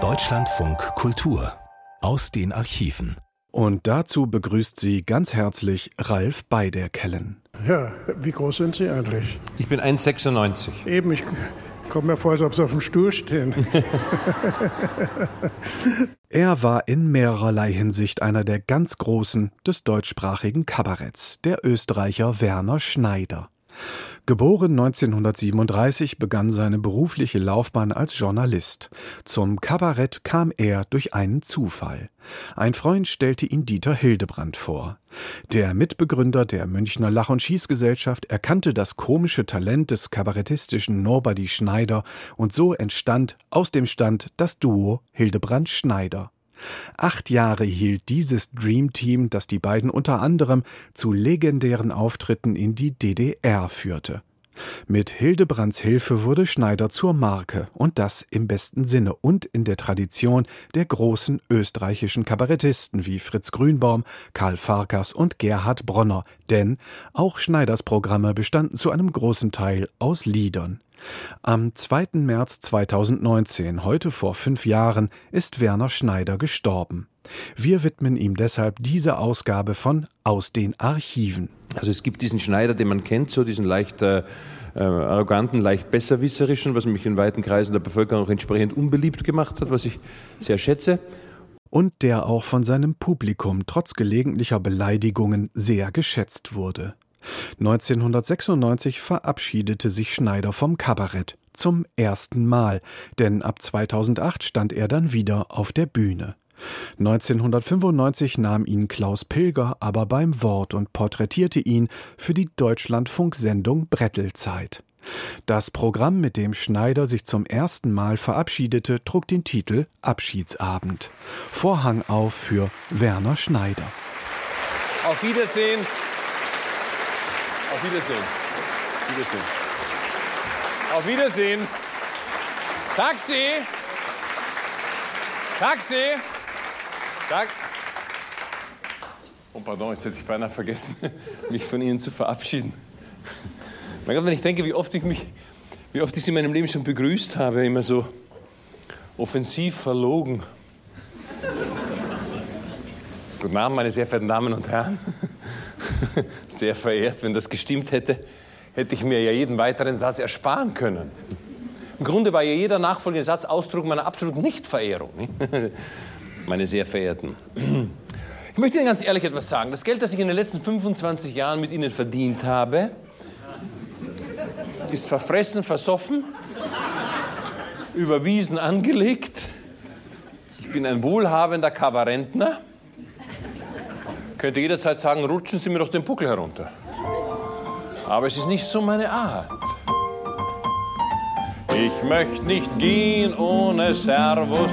Deutschlandfunk Kultur aus den Archiven. Und dazu begrüßt sie ganz herzlich Ralf Beiderkellen. Ja, wie groß sind Sie eigentlich? Ich bin 1,96. Eben, ich komme mir vor, als ob Sie auf dem Stuhl stehen. er war in mehrerlei Hinsicht einer der ganz Großen des deutschsprachigen Kabaretts, der Österreicher Werner Schneider. Geboren 1937 begann seine berufliche Laufbahn als Journalist. Zum Kabarett kam er durch einen Zufall. Ein Freund stellte ihn Dieter Hildebrand vor. Der Mitbegründer der Münchner Lach- und Schießgesellschaft erkannte das komische Talent des kabarettistischen Nobody Schneider und so entstand aus dem Stand das Duo Hildebrand Schneider. Acht Jahre hielt dieses Dream Team, das die beiden unter anderem zu legendären Auftritten in die DDR führte. Mit Hildebrands Hilfe wurde Schneider zur Marke und das im besten Sinne und in der Tradition der großen österreichischen Kabarettisten wie Fritz Grünbaum, Karl Farkas und Gerhard Bronner, denn auch Schneiders Programme bestanden zu einem großen Teil aus Liedern. Am 2. März 2019, heute vor fünf Jahren, ist Werner Schneider gestorben. Wir widmen ihm deshalb diese Ausgabe von Aus den Archiven. Also es gibt diesen Schneider, den man kennt, so diesen leicht äh, äh, arroganten, leicht besserwisserischen, was mich in weiten Kreisen der Bevölkerung auch entsprechend unbeliebt gemacht hat, was ich sehr schätze. Und der auch von seinem Publikum trotz gelegentlicher Beleidigungen sehr geschätzt wurde. 1996 verabschiedete sich Schneider vom Kabarett zum ersten Mal, denn ab 2008 stand er dann wieder auf der Bühne. 1995 nahm ihn Klaus Pilger aber beim Wort und porträtierte ihn für die Deutschlandfunksendung Brettelzeit. Das Programm, mit dem Schneider sich zum ersten Mal verabschiedete, trug den Titel Abschiedsabend. Vorhang auf für Werner Schneider. Auf Wiedersehen. Auf Wiedersehen. Wiedersehen. Auf Wiedersehen. Taxi. Taxi. Tag. Oh, pardon, jetzt hätte ich beinahe vergessen, mich von Ihnen zu verabschieden. Mein Gott, wenn ich denke, wie oft ich mich, wie oft ich Sie in meinem Leben schon begrüßt habe, immer so offensiv verlogen. Guten Abend, meine sehr verehrten Damen und Herren. Sehr verehrt, wenn das gestimmt hätte, hätte ich mir ja jeden weiteren Satz ersparen können. Im Grunde war ja jeder nachfolgende Satz Ausdruck meiner absoluten Nichtverehrung. Meine sehr verehrten. Ich möchte Ihnen ganz ehrlich etwas sagen. Das Geld, das ich in den letzten 25 Jahren mit Ihnen verdient habe, ist verfressen, versoffen, überwiesen, angelegt. Ich bin ein wohlhabender Kabarentner könnte jederzeit sagen, rutschen Sie mir doch den Buckel herunter. Aber es ist nicht so meine Art. Ich möchte nicht gehen ohne Servus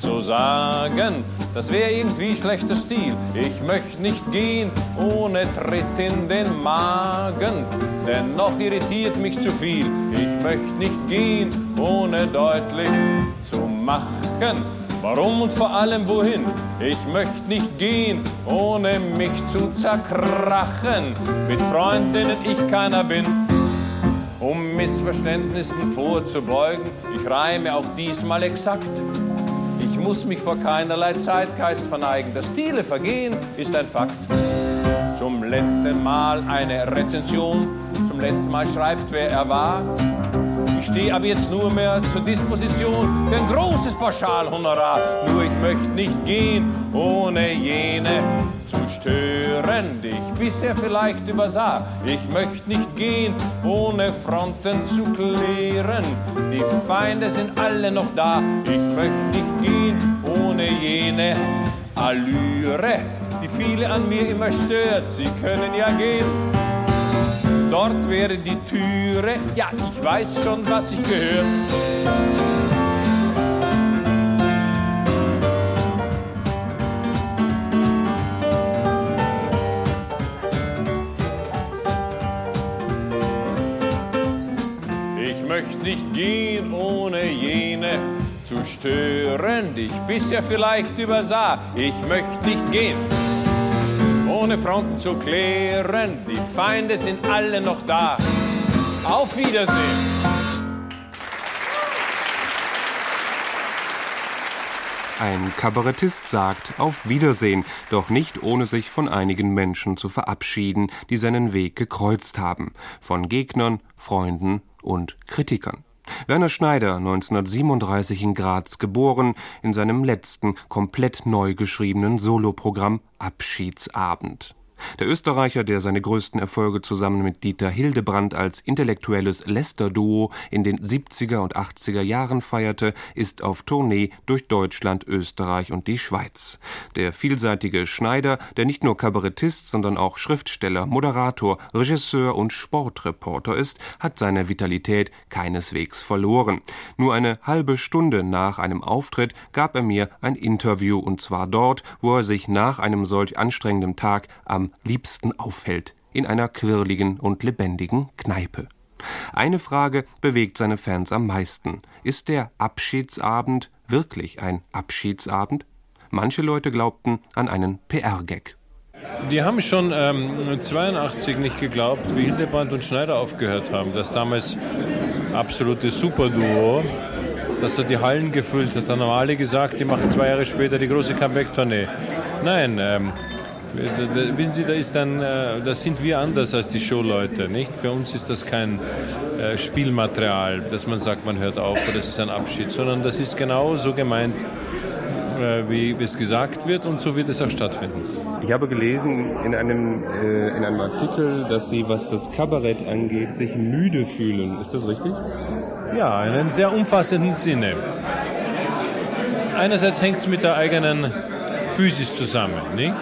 zu sagen. Das wäre irgendwie schlechter Stil. Ich möchte nicht gehen ohne Tritt in den Magen. Denn noch irritiert mich zu viel. Ich möchte nicht gehen ohne deutlich zu machen Warum und vor allem wohin? Ich möchte nicht gehen, ohne mich zu zerkrachen. Mit Freundinnen ich keiner bin, um Missverständnissen vorzubeugen. Ich reime auch diesmal exakt. Ich muss mich vor keinerlei Zeitgeist verneigen. Das Stile vergehen ist ein Fakt. Zum letzten Mal eine Rezension. Zum letzten Mal schreibt, wer er war stehe ab jetzt nur mehr zur Disposition für ein großes Pauschalhonorar. Nur ich möchte nicht gehen, ohne jene zu stören, die ich bisher vielleicht übersah. Ich möchte nicht gehen, ohne Fronten zu klären. Die Feinde sind alle noch da. Ich möchte nicht gehen, ohne jene Allüre, die viele an mir immer stört. Sie können ja gehen dort wäre die Türe. Ja, ich weiß schon, was ich gehört. Ich möchte nicht gehen, ohne jene zu stören, die ich bisher vielleicht übersah. Ich möchte nicht gehen ohne Fronten zu klären. Die Feinde sind alle noch da. Auf Wiedersehen. Ein Kabarettist sagt auf Wiedersehen, doch nicht ohne sich von einigen Menschen zu verabschieden, die seinen Weg gekreuzt haben, von Gegnern, Freunden und Kritikern. Werner Schneider, 1937 in Graz geboren, in seinem letzten, komplett neu geschriebenen Soloprogramm Abschiedsabend. Der Österreicher, der seine größten Erfolge zusammen mit Dieter Hildebrand als intellektuelles Lester-Duo in den 70er und 80er Jahren feierte, ist auf Tournee durch Deutschland, Österreich und die Schweiz. Der vielseitige Schneider, der nicht nur Kabarettist, sondern auch Schriftsteller, Moderator, Regisseur und Sportreporter ist, hat seine Vitalität keineswegs verloren. Nur eine halbe Stunde nach einem Auftritt gab er mir ein Interview und zwar dort, wo er sich nach einem solch anstrengenden Tag am liebsten aufhält, in einer quirligen und lebendigen Kneipe. Eine Frage bewegt seine Fans am meisten. Ist der Abschiedsabend wirklich ein Abschiedsabend? Manche Leute glaubten an einen PR-Gag. Die haben schon ähm, 82 nicht geglaubt, wie Hildebrand und Schneider aufgehört haben. Das damals absolute Superduo, dass er die Hallen gefüllt hat. Dann haben alle gesagt, die machen zwei Jahre später die große Comeback-Tournee. Nein, ähm, Wissen Sie, da ist dann, äh, da sind wir anders als die Showleute, nicht? Für uns ist das kein äh, Spielmaterial, dass man sagt, man hört auf oder das ist ein Abschied, sondern das ist genau so gemeint, äh, wie es gesagt wird und so wird es auch stattfinden. Ich habe gelesen in einem, in einem Artikel, dass Sie, was das Kabarett angeht, sich müde fühlen. Ist das richtig? Ja, in einem sehr umfassenden Sinne. Einerseits hängt es mit der eigenen Physis zusammen. Nicht?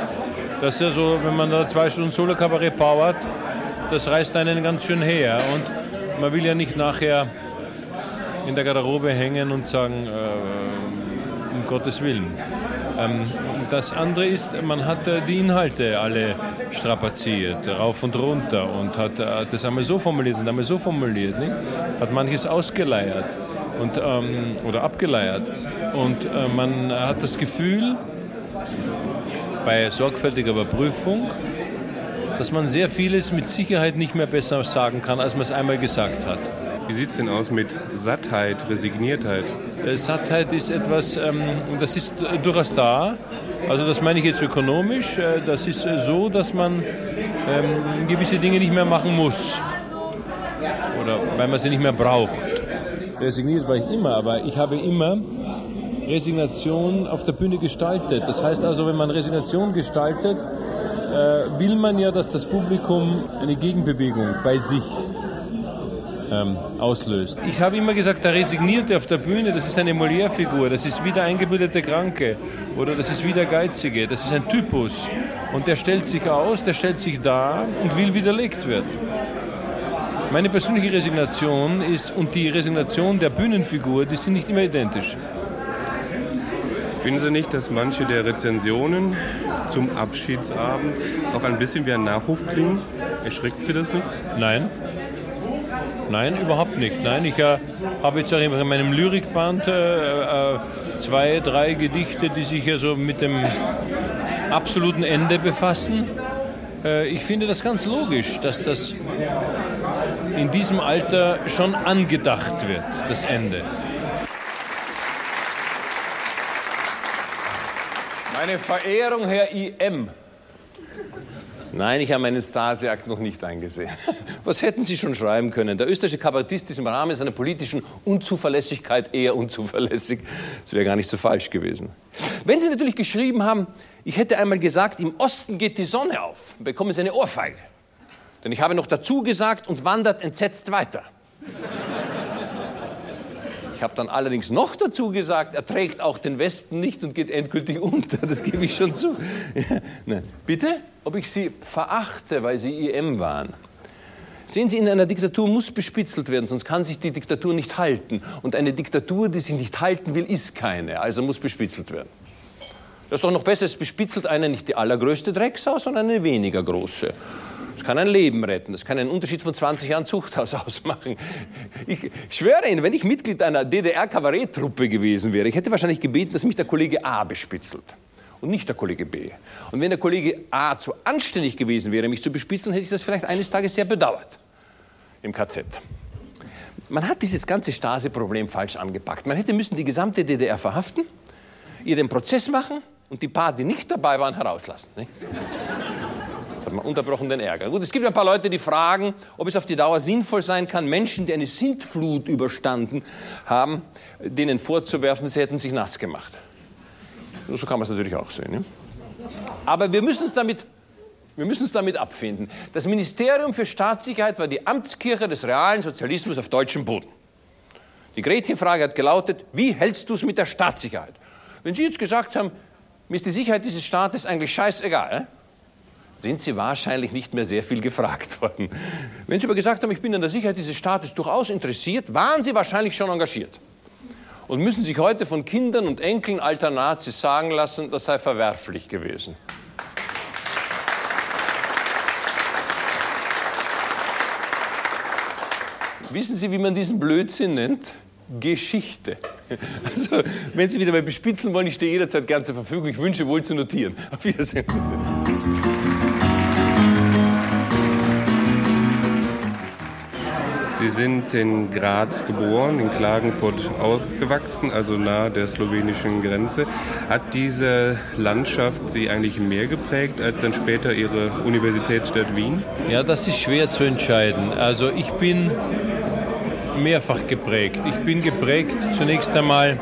Das ist ja so, wenn man da zwei Stunden Solo-Kabarett powert, das reißt einen ganz schön her. Und man will ja nicht nachher in der Garderobe hängen und sagen, äh, um Gottes Willen. Ähm, das andere ist, man hat äh, die Inhalte alle strapaziert, rauf und runter und hat, äh, das einmal so formuliert und einmal so formuliert, nicht? hat manches ausgeleiert und, ähm, oder abgeleiert. Und äh, man hat das Gefühl, bei sorgfältiger Überprüfung, dass man sehr vieles mit Sicherheit nicht mehr besser sagen kann, als man es einmal gesagt hat. Wie sieht es denn aus mit Sattheit, Resigniertheit? Äh, Sattheit ist etwas, ähm, das ist äh, durchaus da. Also das meine ich jetzt ökonomisch. Äh, das ist so, dass man ähm, gewisse Dinge nicht mehr machen muss. Oder weil man sie nicht mehr braucht. Resigniert war ich immer, aber ich habe immer Resignation auf der Bühne gestaltet. Das heißt also, wenn man Resignation gestaltet, äh, will man ja, dass das Publikum eine Gegenbewegung bei sich ähm, auslöst. Ich habe immer gesagt, der Resignierte auf der Bühne, das ist eine Molière-Figur, das ist wie der eingebildete Kranke oder das ist wie der Geizige, das ist ein Typus. Und der stellt sich aus, der stellt sich dar und will widerlegt werden. Meine persönliche Resignation ist und die Resignation der Bühnenfigur, die sind nicht immer identisch. Finden Sie nicht, dass manche der Rezensionen zum Abschiedsabend auch ein bisschen wie ein Nachruf klingen? Erschreckt Sie das nicht? Nein. Nein, überhaupt nicht. Nein, ich äh, habe jetzt auch in meinem Lyrikband äh, äh, zwei, drei Gedichte, die sich ja so mit dem absoluten Ende befassen. Äh, ich finde das ganz logisch, dass das in diesem Alter schon angedacht wird, das Ende. Meine Verehrung, Herr IM. Nein, ich habe meinen Stasi-Akt noch nicht eingesehen. Was hätten Sie schon schreiben können? Der österreichische Kabarettist ist im Rahmen seiner politischen Unzuverlässigkeit eher unzuverlässig. Das wäre gar nicht so falsch gewesen. Wenn Sie natürlich geschrieben haben, ich hätte einmal gesagt, im Osten geht die Sonne auf, bekommen Sie eine Ohrfeige. Denn ich habe noch dazu gesagt und wandert entsetzt weiter. Ich habe dann allerdings noch dazu gesagt, er trägt auch den Westen nicht und geht endgültig unter. Das gebe ich schon zu. Ja, Bitte? Ob ich Sie verachte, weil Sie IM waren? Sehen Sie, in einer Diktatur muss bespitzelt werden, sonst kann sich die Diktatur nicht halten. Und eine Diktatur, die sich nicht halten will, ist keine, also muss bespitzelt werden. Das ist doch noch besser, es bespitzelt eine nicht die allergrößte Drecksau, sondern eine weniger große. Das kann ein Leben retten. Das kann einen Unterschied von 20 Jahren Zuchthaus ausmachen. Ich schwöre Ihnen, wenn ich Mitglied einer DDR-Kabaretttruppe gewesen wäre, ich hätte wahrscheinlich gebeten, dass mich der Kollege A bespitzelt und nicht der Kollege B. Und wenn der Kollege A zu anständig gewesen wäre, mich zu bespitzeln, hätte ich das vielleicht eines Tages sehr bedauert im KZ. Man hat dieses ganze Stasi-Problem falsch angepackt. Man hätte müssen die gesamte DDR verhaften ihr den Prozess machen und die paar, die nicht dabei waren, herauslassen. Nicht? Jetzt hat man unterbrochen Ärger. Gut, es gibt ein paar Leute, die fragen, ob es auf die Dauer sinnvoll sein kann, Menschen, die eine Sintflut überstanden haben, denen vorzuwerfen, sie hätten sich nass gemacht. So kann man es natürlich auch sehen. Ne? Aber wir müssen es damit wir müssen uns damit abfinden. Das Ministerium für Staatssicherheit war die Amtskirche des realen Sozialismus auf deutschem Boden. Die Gretchenfrage hat gelautet, wie hältst du es mit der Staatssicherheit? Wenn Sie jetzt gesagt haben, mir ist die Sicherheit dieses Staates eigentlich scheißegal, sind Sie wahrscheinlich nicht mehr sehr viel gefragt worden. Wenn Sie aber gesagt haben, ich bin an der Sicherheit dieses Staates durchaus interessiert, waren Sie wahrscheinlich schon engagiert. Und müssen sich heute von Kindern und Enkeln alter Nazis sagen lassen, das sei verwerflich gewesen. Wissen Sie, wie man diesen Blödsinn nennt? Geschichte. Also, wenn Sie wieder mal bespitzeln wollen, ich stehe jederzeit gern zur Verfügung. Ich wünsche wohl zu notieren. Auf Wiedersehen. Sie sind in Graz geboren, in Klagenfurt aufgewachsen, also nahe der slowenischen Grenze. Hat diese Landschaft Sie eigentlich mehr geprägt als dann später Ihre Universitätsstadt Wien? Ja, das ist schwer zu entscheiden. Also ich bin mehrfach geprägt. Ich bin geprägt zunächst einmal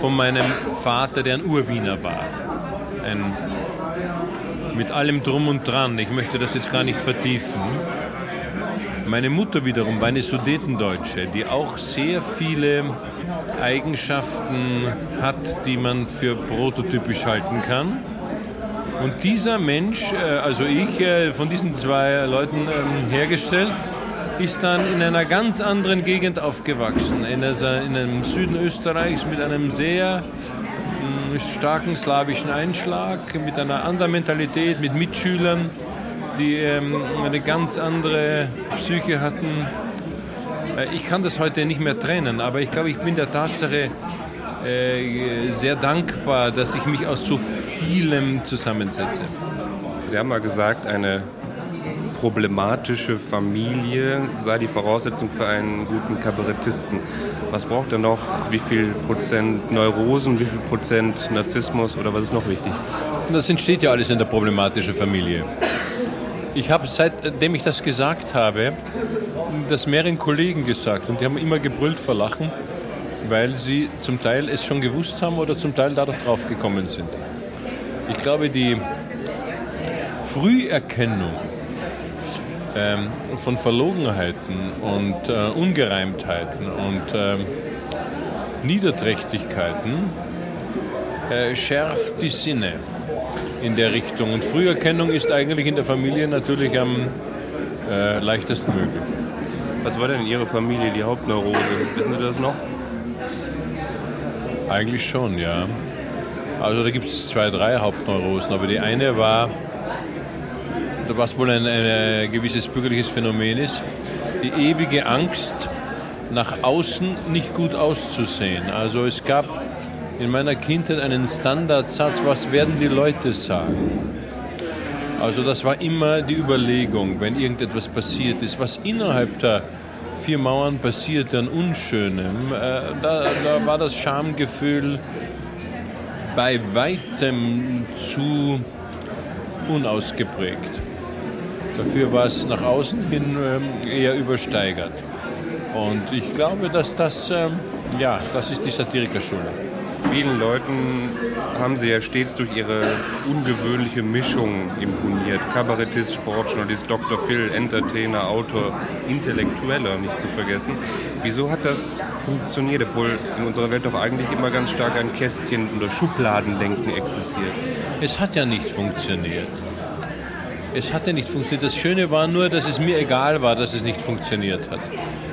von meinem Vater, der ein Urwiener war. Ein, mit allem drum und dran. Ich möchte das jetzt gar nicht vertiefen. Meine Mutter wiederum war eine Sudetendeutsche, die auch sehr viele Eigenschaften hat, die man für prototypisch halten kann. Und dieser Mensch, äh, also ich, äh, von diesen zwei Leuten ähm, hergestellt, ist dann in einer ganz anderen Gegend aufgewachsen, in, einem Süden Österreichs mit einem sehr mm, starken slawischen Einschlag, mit einer anderen Mentalität, mit Mitschülern, die ähm, eine ganz andere Psyche hatten. Äh, ich kann das heute nicht mehr trennen, aber ich glaube, ich bin der Tatsache äh, sehr dankbar, dass ich mich aus so vielem zusammensetze. Sie haben mal gesagt, eine problematische Familie sei die Voraussetzung für einen guten Kabarettisten. Was braucht er noch? Wie viel Prozent Neurosen, wie viel Prozent Narzissmus oder was ist noch wichtig? Das entsteht ja alles in der problematischen Familie. Ich habe, seitdem ich das gesagt habe, das mehreren Kollegen gesagt und die haben immer gebrüllt vor Lachen, weil sie zum Teil es schon gewusst haben oder zum Teil dadurch draufgekommen sind. Ich glaube, die Früherkennung ähm, von Verlogenheiten und äh, Ungereimtheiten und ähm, Niederträchtigkeiten äh, schärft die Sinne in der Richtung. Und Früherkennung ist eigentlich in der Familie natürlich am äh, leichtesten möglich. Was war denn in Ihrer Familie die Hauptneurose? Wissen Sie das noch? Eigentlich schon, ja. Also da gibt es zwei, drei Hauptneurosen, aber die eine war was wohl ein, ein gewisses bürgerliches Phänomen ist, die ewige Angst, nach außen nicht gut auszusehen. Also es gab in meiner Kindheit einen Standardsatz, was werden die Leute sagen? Also das war immer die Überlegung, wenn irgendetwas passiert ist, was innerhalb der vier Mauern passiert an Unschönem, äh, da, da war das Schamgefühl bei weitem zu unausgeprägt. Dafür war es nach außen hin ähm, eher übersteigert. Und ich glaube, dass das, ähm, ja, das ist die Satirikerschule. Vielen Leuten haben sie ja stets durch ihre ungewöhnliche Mischung imponiert. Kabarettist, Sportjournalist, Dr. Phil, Entertainer, Autor, Intellektueller nicht zu vergessen. Wieso hat das funktioniert, obwohl in unserer Welt doch eigentlich immer ganz stark ein Kästchen oder Schubladendenken existiert? Es hat ja nicht funktioniert. Es hatte nicht funktioniert. Das Schöne war nur, dass es mir egal war, dass es nicht funktioniert hat.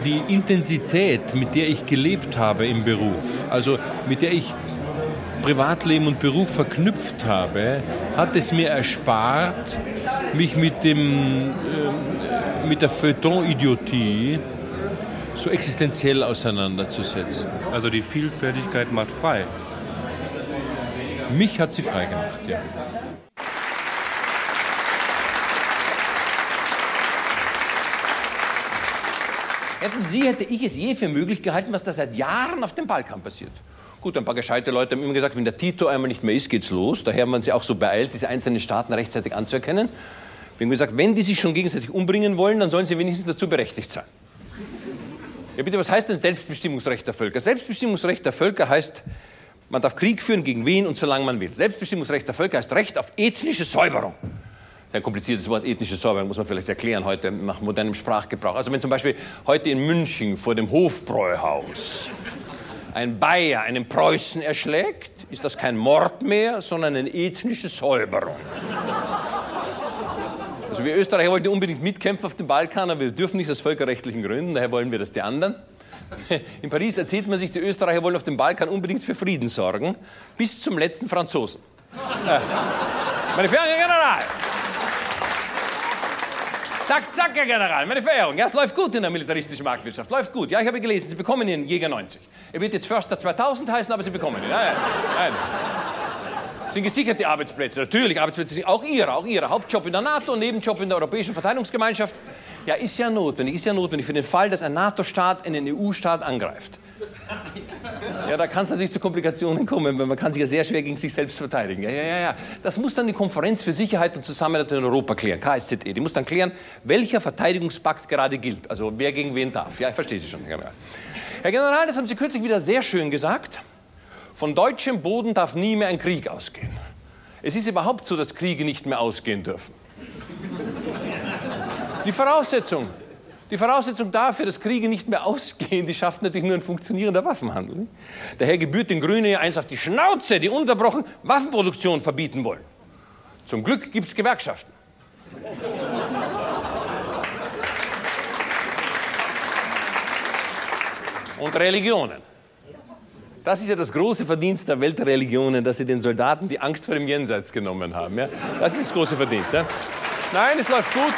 Die Intensität, mit der ich gelebt habe im Beruf, also mit der ich Privatleben und Beruf verknüpft habe, hat es mir erspart, mich mit, dem, äh, mit der Feuilleton-Idiotie so existenziell auseinanderzusetzen. Also die Vielfältigkeit macht frei. Mich hat sie frei gemacht, ja. Hätten Sie, hätte ich es je für möglich gehalten, was da seit Jahren auf dem Balkan passiert. Gut, ein paar gescheite Leute haben immer gesagt, wenn der Tito einmal nicht mehr ist, geht's los. Daher haben wir sie auch so beeilt, diese einzelnen Staaten rechtzeitig anzuerkennen. Wir haben gesagt, wenn die sich schon gegenseitig umbringen wollen, dann sollen sie wenigstens dazu berechtigt sein. Ja, bitte, was heißt denn Selbstbestimmungsrecht der Völker? Selbstbestimmungsrecht der Völker heißt, man darf Krieg führen gegen wen und solange man will. Selbstbestimmungsrecht der Völker heißt Recht auf ethnische Säuberung. Ein kompliziertes Wort, ethnische Säuberung, muss man vielleicht erklären heute nach modernem Sprachgebrauch. Also wenn zum Beispiel heute in München vor dem Hofbräuhaus ein Bayer einen Preußen erschlägt, ist das kein Mord mehr, sondern eine ethnische Säuberung. Also wir Österreicher wollten unbedingt mitkämpfen auf dem Balkan, aber wir dürfen nicht aus völkerrechtlichen Gründen, daher wollen wir das die anderen. In Paris erzählt man sich, die Österreicher wollen auf dem Balkan unbedingt für Frieden sorgen, bis zum letzten Franzosen. Äh, meine Herr General! Zack, zack, Herr General, meine Verehrung. Ja, es läuft gut in der militaristischen Marktwirtschaft. Läuft gut. Ja, ich habe gelesen, Sie bekommen Ihren Jäger 90. Er wird jetzt Förster 2000 heißen, aber Sie bekommen ihn. Nein, nein. Sind gesicherte Arbeitsplätze. Natürlich, Arbeitsplätze sind auch Ihre, auch Ihre. Hauptjob in der NATO, Nebenjob in der Europäischen Verteidigungsgemeinschaft. Ja, ist ja notwendig, ist ja notwendig für den Fall, dass ein NATO-Staat einen EU-Staat angreift. Ja, da kann es natürlich zu Komplikationen kommen, weil man kann sich ja sehr schwer gegen sich selbst verteidigen. Ja, ja, ja, ja. Das muss dann die Konferenz für Sicherheit und Zusammenarbeit in Europa klären, KSZE. Die muss dann klären, welcher Verteidigungspakt gerade gilt. Also wer gegen wen darf. Ja, ich verstehe Sie schon. Herr General, das haben Sie kürzlich wieder sehr schön gesagt. Von deutschem Boden darf nie mehr ein Krieg ausgehen. Es ist überhaupt so, dass Kriege nicht mehr ausgehen dürfen. Die Voraussetzung, die Voraussetzung dafür, dass Kriege nicht mehr ausgehen, die schafft natürlich nur ein funktionierender Waffenhandel. Daher gebührt den Grünen ja eins auf die Schnauze, die unterbrochen Waffenproduktion verbieten wollen. Zum Glück gibt es Gewerkschaften. Und Religionen. Das ist ja das große Verdienst der Weltreligionen, dass sie den Soldaten die Angst vor dem Jenseits genommen haben. Ja? Das ist das große Verdienst. Ja? Nein, es läuft gut.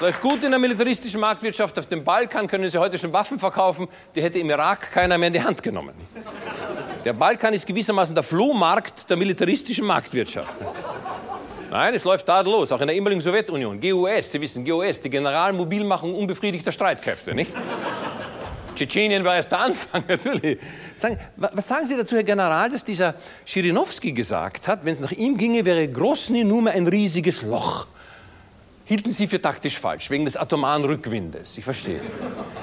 Läuft gut in der militaristischen Marktwirtschaft. Auf dem Balkan können Sie heute schon Waffen verkaufen. Die hätte im Irak keiner mehr in die Hand genommen. Der Balkan ist gewissermaßen der Flohmarkt der militaristischen Marktwirtschaft. Nein, es läuft tadellos, auch in der ehemaligen Sowjetunion. GUS, Sie wissen, GUS, die Generalmobilmachung unbefriedigter Streitkräfte, nicht? Tschetschenien war erst der Anfang, natürlich. Sagen, was sagen Sie dazu, Herr General, dass dieser Schirinowski gesagt hat, wenn es nach ihm ginge, wäre Grosny nur mehr ein riesiges Loch hielten Sie für taktisch falsch, wegen des atomaren Rückwindes. Ich verstehe.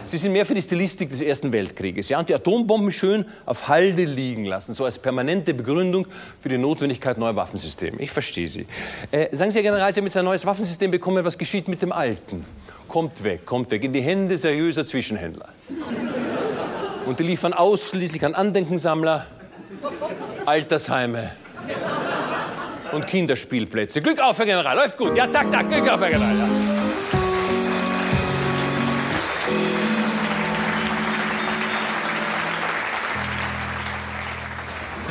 Sie sind mehr für die Stilistik des Ersten Weltkrieges. Ja, und die Atombomben schön auf Halde liegen lassen, so als permanente Begründung für die Notwendigkeit neuer Waffensysteme. Ich verstehe Sie. Äh, sagen Sie, Herr General, Sie haben jetzt ein neues Waffensystem bekommen. Was geschieht mit dem alten? Kommt weg, kommt weg, in die Hände seriöser Zwischenhändler. Und die liefern ausschließlich an Andenkensammler, Altersheime und Kinderspielplätze. Glück auf, Herr General, läuft gut. Ja, zack, zack, Glück auf, Herr General. Ja.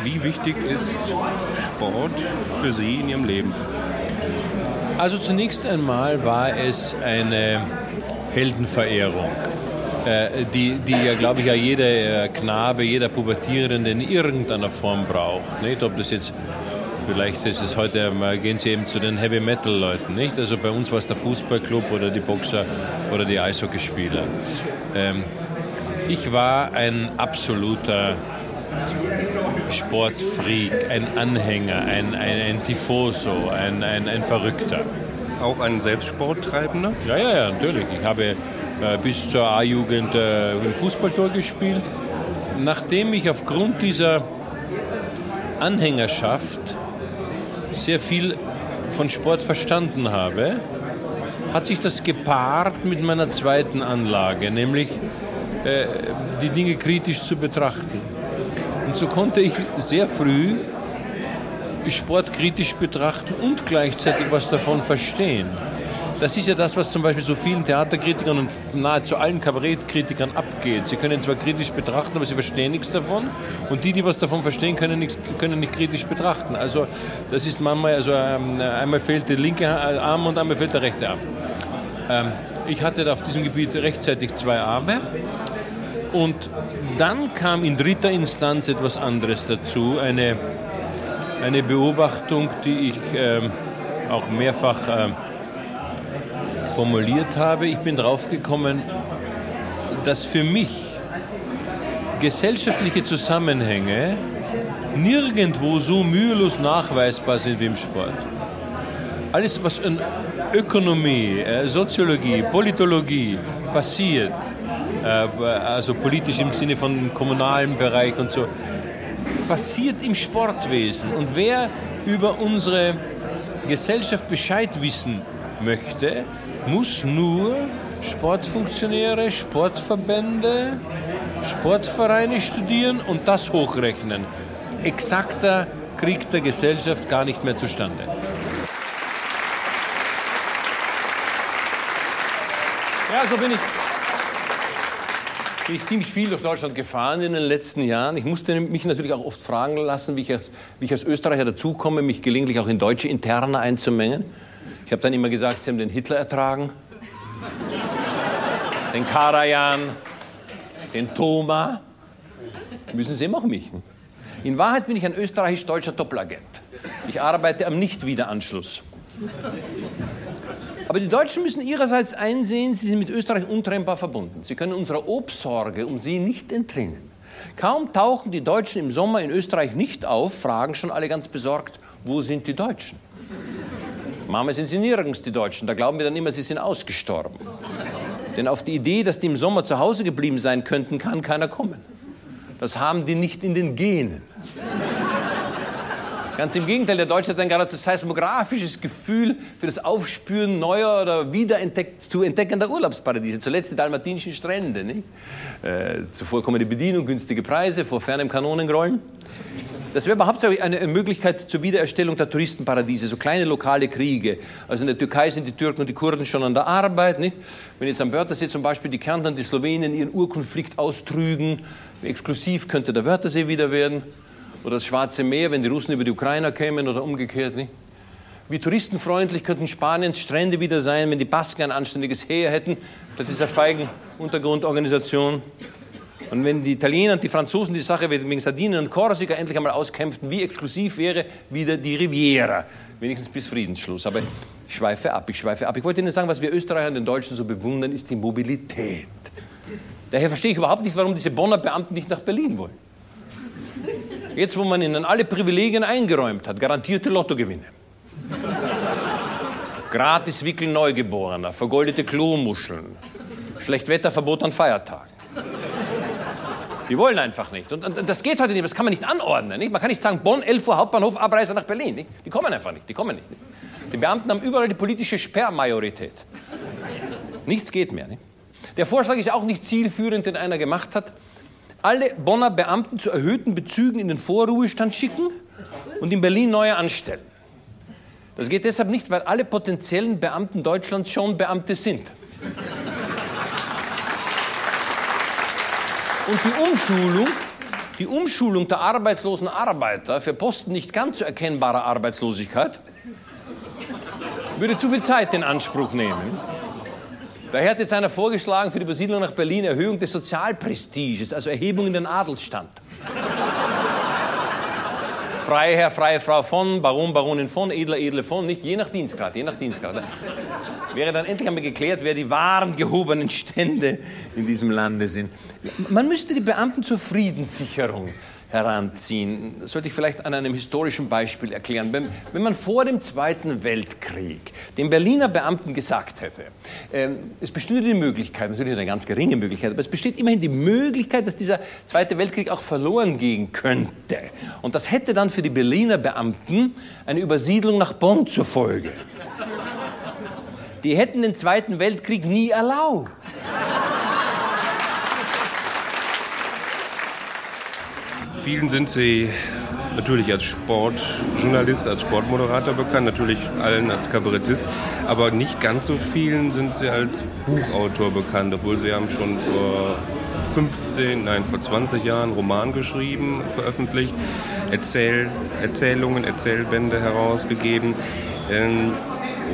Wie wichtig ist Sport für Sie in Ihrem Leben? Also zunächst einmal war es eine Heldenverehrung, äh, die, die ja, glaube ich, ja jeder äh, Knabe, jeder Pubertierende in irgendeiner Form braucht. Nicht? Ob das jetzt Vielleicht ist es heute, gehen Sie eben zu den Heavy Metal Leuten, nicht? Also bei uns war es der Fußballclub oder die Boxer oder die Eishockeyspieler. Ähm, ich war ein absoluter Sportfreak, ein Anhänger, ein, ein, ein Tifoso, ein, ein, ein Verrückter. Auch ein Selbstsporttreibender? Ja, ja, ja, natürlich. Ich habe äh, bis zur A-Jugend äh, im Fußballtor gespielt. Nachdem ich aufgrund dieser Anhängerschaft sehr viel von Sport verstanden habe, hat sich das gepaart mit meiner zweiten Anlage, nämlich äh, die Dinge kritisch zu betrachten. Und so konnte ich sehr früh Sport kritisch betrachten und gleichzeitig was davon verstehen. Das ist ja das, was zum Beispiel so vielen Theaterkritikern und nahezu allen Kabarettkritikern abgeht. Sie können zwar kritisch betrachten, aber sie verstehen nichts davon. Und die, die was davon verstehen, können, nichts, können nicht kritisch betrachten. Also das ist manchmal, also ähm, einmal fehlt der linke Arm und einmal fehlt der rechte Arm. Ähm, ich hatte auf diesem Gebiet rechtzeitig zwei Arme. Und dann kam in dritter Instanz etwas anderes dazu, eine, eine Beobachtung, die ich ähm, auch mehrfach äh, formuliert habe. Ich bin draufgekommen, dass für mich gesellschaftliche Zusammenhänge nirgendwo so mühelos nachweisbar sind wie im Sport. Alles, was in Ökonomie, äh, Soziologie, Politologie passiert, äh, also politisch im Sinne von kommunalen Bereich und so, passiert im Sportwesen. Und wer über unsere Gesellschaft Bescheid wissen möchte, muss nur Sportfunktionäre, Sportverbände, Sportvereine studieren und das hochrechnen. Exakter kriegt der Gesellschaft gar nicht mehr zustande. Ja, so bin ich. Bin ich ziemlich viel durch Deutschland gefahren in den letzten Jahren. Ich musste mich natürlich auch oft fragen lassen, wie ich als, wie ich als Österreicher dazukomme, mich gelegentlich auch in deutsche Interne einzumengen. Ich habe dann immer gesagt, Sie haben den Hitler ertragen, den Karajan, den Thoma. Müssen Sie auch mich. In Wahrheit bin ich ein österreichisch-deutscher Doppelagent. Ich arbeite am Nichtwiederanschluss. Aber die Deutschen müssen ihrerseits einsehen, sie sind mit Österreich untrennbar verbunden. Sie können unserer Obsorge um sie nicht entrinnen. Kaum tauchen die Deutschen im Sommer in Österreich nicht auf, fragen schon alle ganz besorgt, wo sind die Deutschen? Mama sind sie nirgends, die Deutschen. Da glauben wir dann immer, sie sind ausgestorben. Denn auf die Idee, dass die im Sommer zu Hause geblieben sein könnten, kann keiner kommen. Das haben die nicht in den Genen. Ganz im Gegenteil, der Deutsche hat ein geradezu seismografisches Gefühl für das Aufspüren neuer oder wieder entdeckt, zu entdeckender Urlaubsparadiese. Zuletzt die dalmatinischen Strände. Nicht? Äh, zuvorkommende Bedienung, günstige Preise vor fernem Kanonengrollen. Das wäre überhaupt eine Möglichkeit zur Wiedererstellung der Touristenparadiese, so kleine lokale Kriege. Also in der Türkei sind die Türken und die Kurden schon an der Arbeit. Nicht? Wenn jetzt am Wörthersee zum Beispiel die Kärntner und die Slowenen ihren Urkonflikt austrügen, wie exklusiv könnte der Wörthersee wieder werden. Oder das Schwarze Meer, wenn die Russen über die Ukrainer kämen oder umgekehrt. Nicht? Wie touristenfreundlich könnten Spaniens Strände wieder sein, wenn die Basken ein anständiges Heer hätten, statt dieser feigen Untergrundorganisation. Und wenn die Italiener und die Franzosen die Sache wegen Sardinien und Korsika endlich einmal auskämpften, wie exklusiv wäre wieder die Riviera, wenigstens bis Friedensschluss. Aber ich schweife ab, ich schweife ab. Ich wollte Ihnen sagen, was wir Österreicher und den Deutschen so bewundern, ist die Mobilität. Daher verstehe ich überhaupt nicht, warum diese Bonner Beamten nicht nach Berlin wollen. Jetzt, wo man ihnen alle Privilegien eingeräumt hat, garantierte Lottogewinne. Gratis Wickel Neugeborener, vergoldete Klomuscheln, Schlechtwetterverbot an Feiertagen. Die wollen einfach nicht. Und, und, das geht heute nicht, das kann man nicht anordnen. Nicht? Man kann nicht sagen, Bonn, 11 Uhr Hauptbahnhof, Abreise nach Berlin. Nicht? Die kommen einfach nicht, die kommen nicht, nicht. Die Beamten haben überall die politische Sperrmajorität. Nichts geht mehr. Nicht? Der Vorschlag ist auch nicht zielführend, den einer gemacht hat. Alle Bonner Beamten zu erhöhten Bezügen in den Vorruhestand schicken und in Berlin neue anstellen. Das geht deshalb nicht, weil alle potenziellen Beamten Deutschlands schon Beamte sind. Und die Umschulung, die Umschulung der arbeitslosen Arbeiter für Posten nicht ganz so erkennbarer Arbeitslosigkeit würde zu viel Zeit in Anspruch nehmen. Daher hat jetzt einer vorgeschlagen für die Übersiedlung nach Berlin Erhöhung des Sozialprestiges, also Erhebung in den Adelsstand. Freiherr, freie Frau von, Baron, Baronin von, Edler, Edle von, nicht je nach Dienstgrad, je nach Dienstgrad. Wäre dann endlich einmal geklärt, wer die wahren gehobenen Stände in diesem Lande sind. Man müsste die Beamten zur Friedenssicherung heranziehen. Das sollte ich vielleicht an einem historischen Beispiel erklären. Wenn, wenn man vor dem Zweiten Weltkrieg den Berliner Beamten gesagt hätte, äh, es bestünde die Möglichkeit, natürlich eine ganz geringe Möglichkeit, aber es besteht immerhin die Möglichkeit, dass dieser Zweite Weltkrieg auch verloren gehen könnte. Und das hätte dann für die Berliner Beamten eine Übersiedlung nach Bonn zur Folge. Die hätten den Zweiten Weltkrieg nie erlaubt. Vielen sind Sie natürlich als Sportjournalist, als Sportmoderator bekannt, natürlich allen als Kabarettist, aber nicht ganz so vielen sind Sie als Buchautor bekannt, obwohl Sie haben schon vor 15, nein, vor 20 Jahren Roman geschrieben, veröffentlicht, Erzähl, Erzählungen, Erzählbände herausgegeben. Ähm,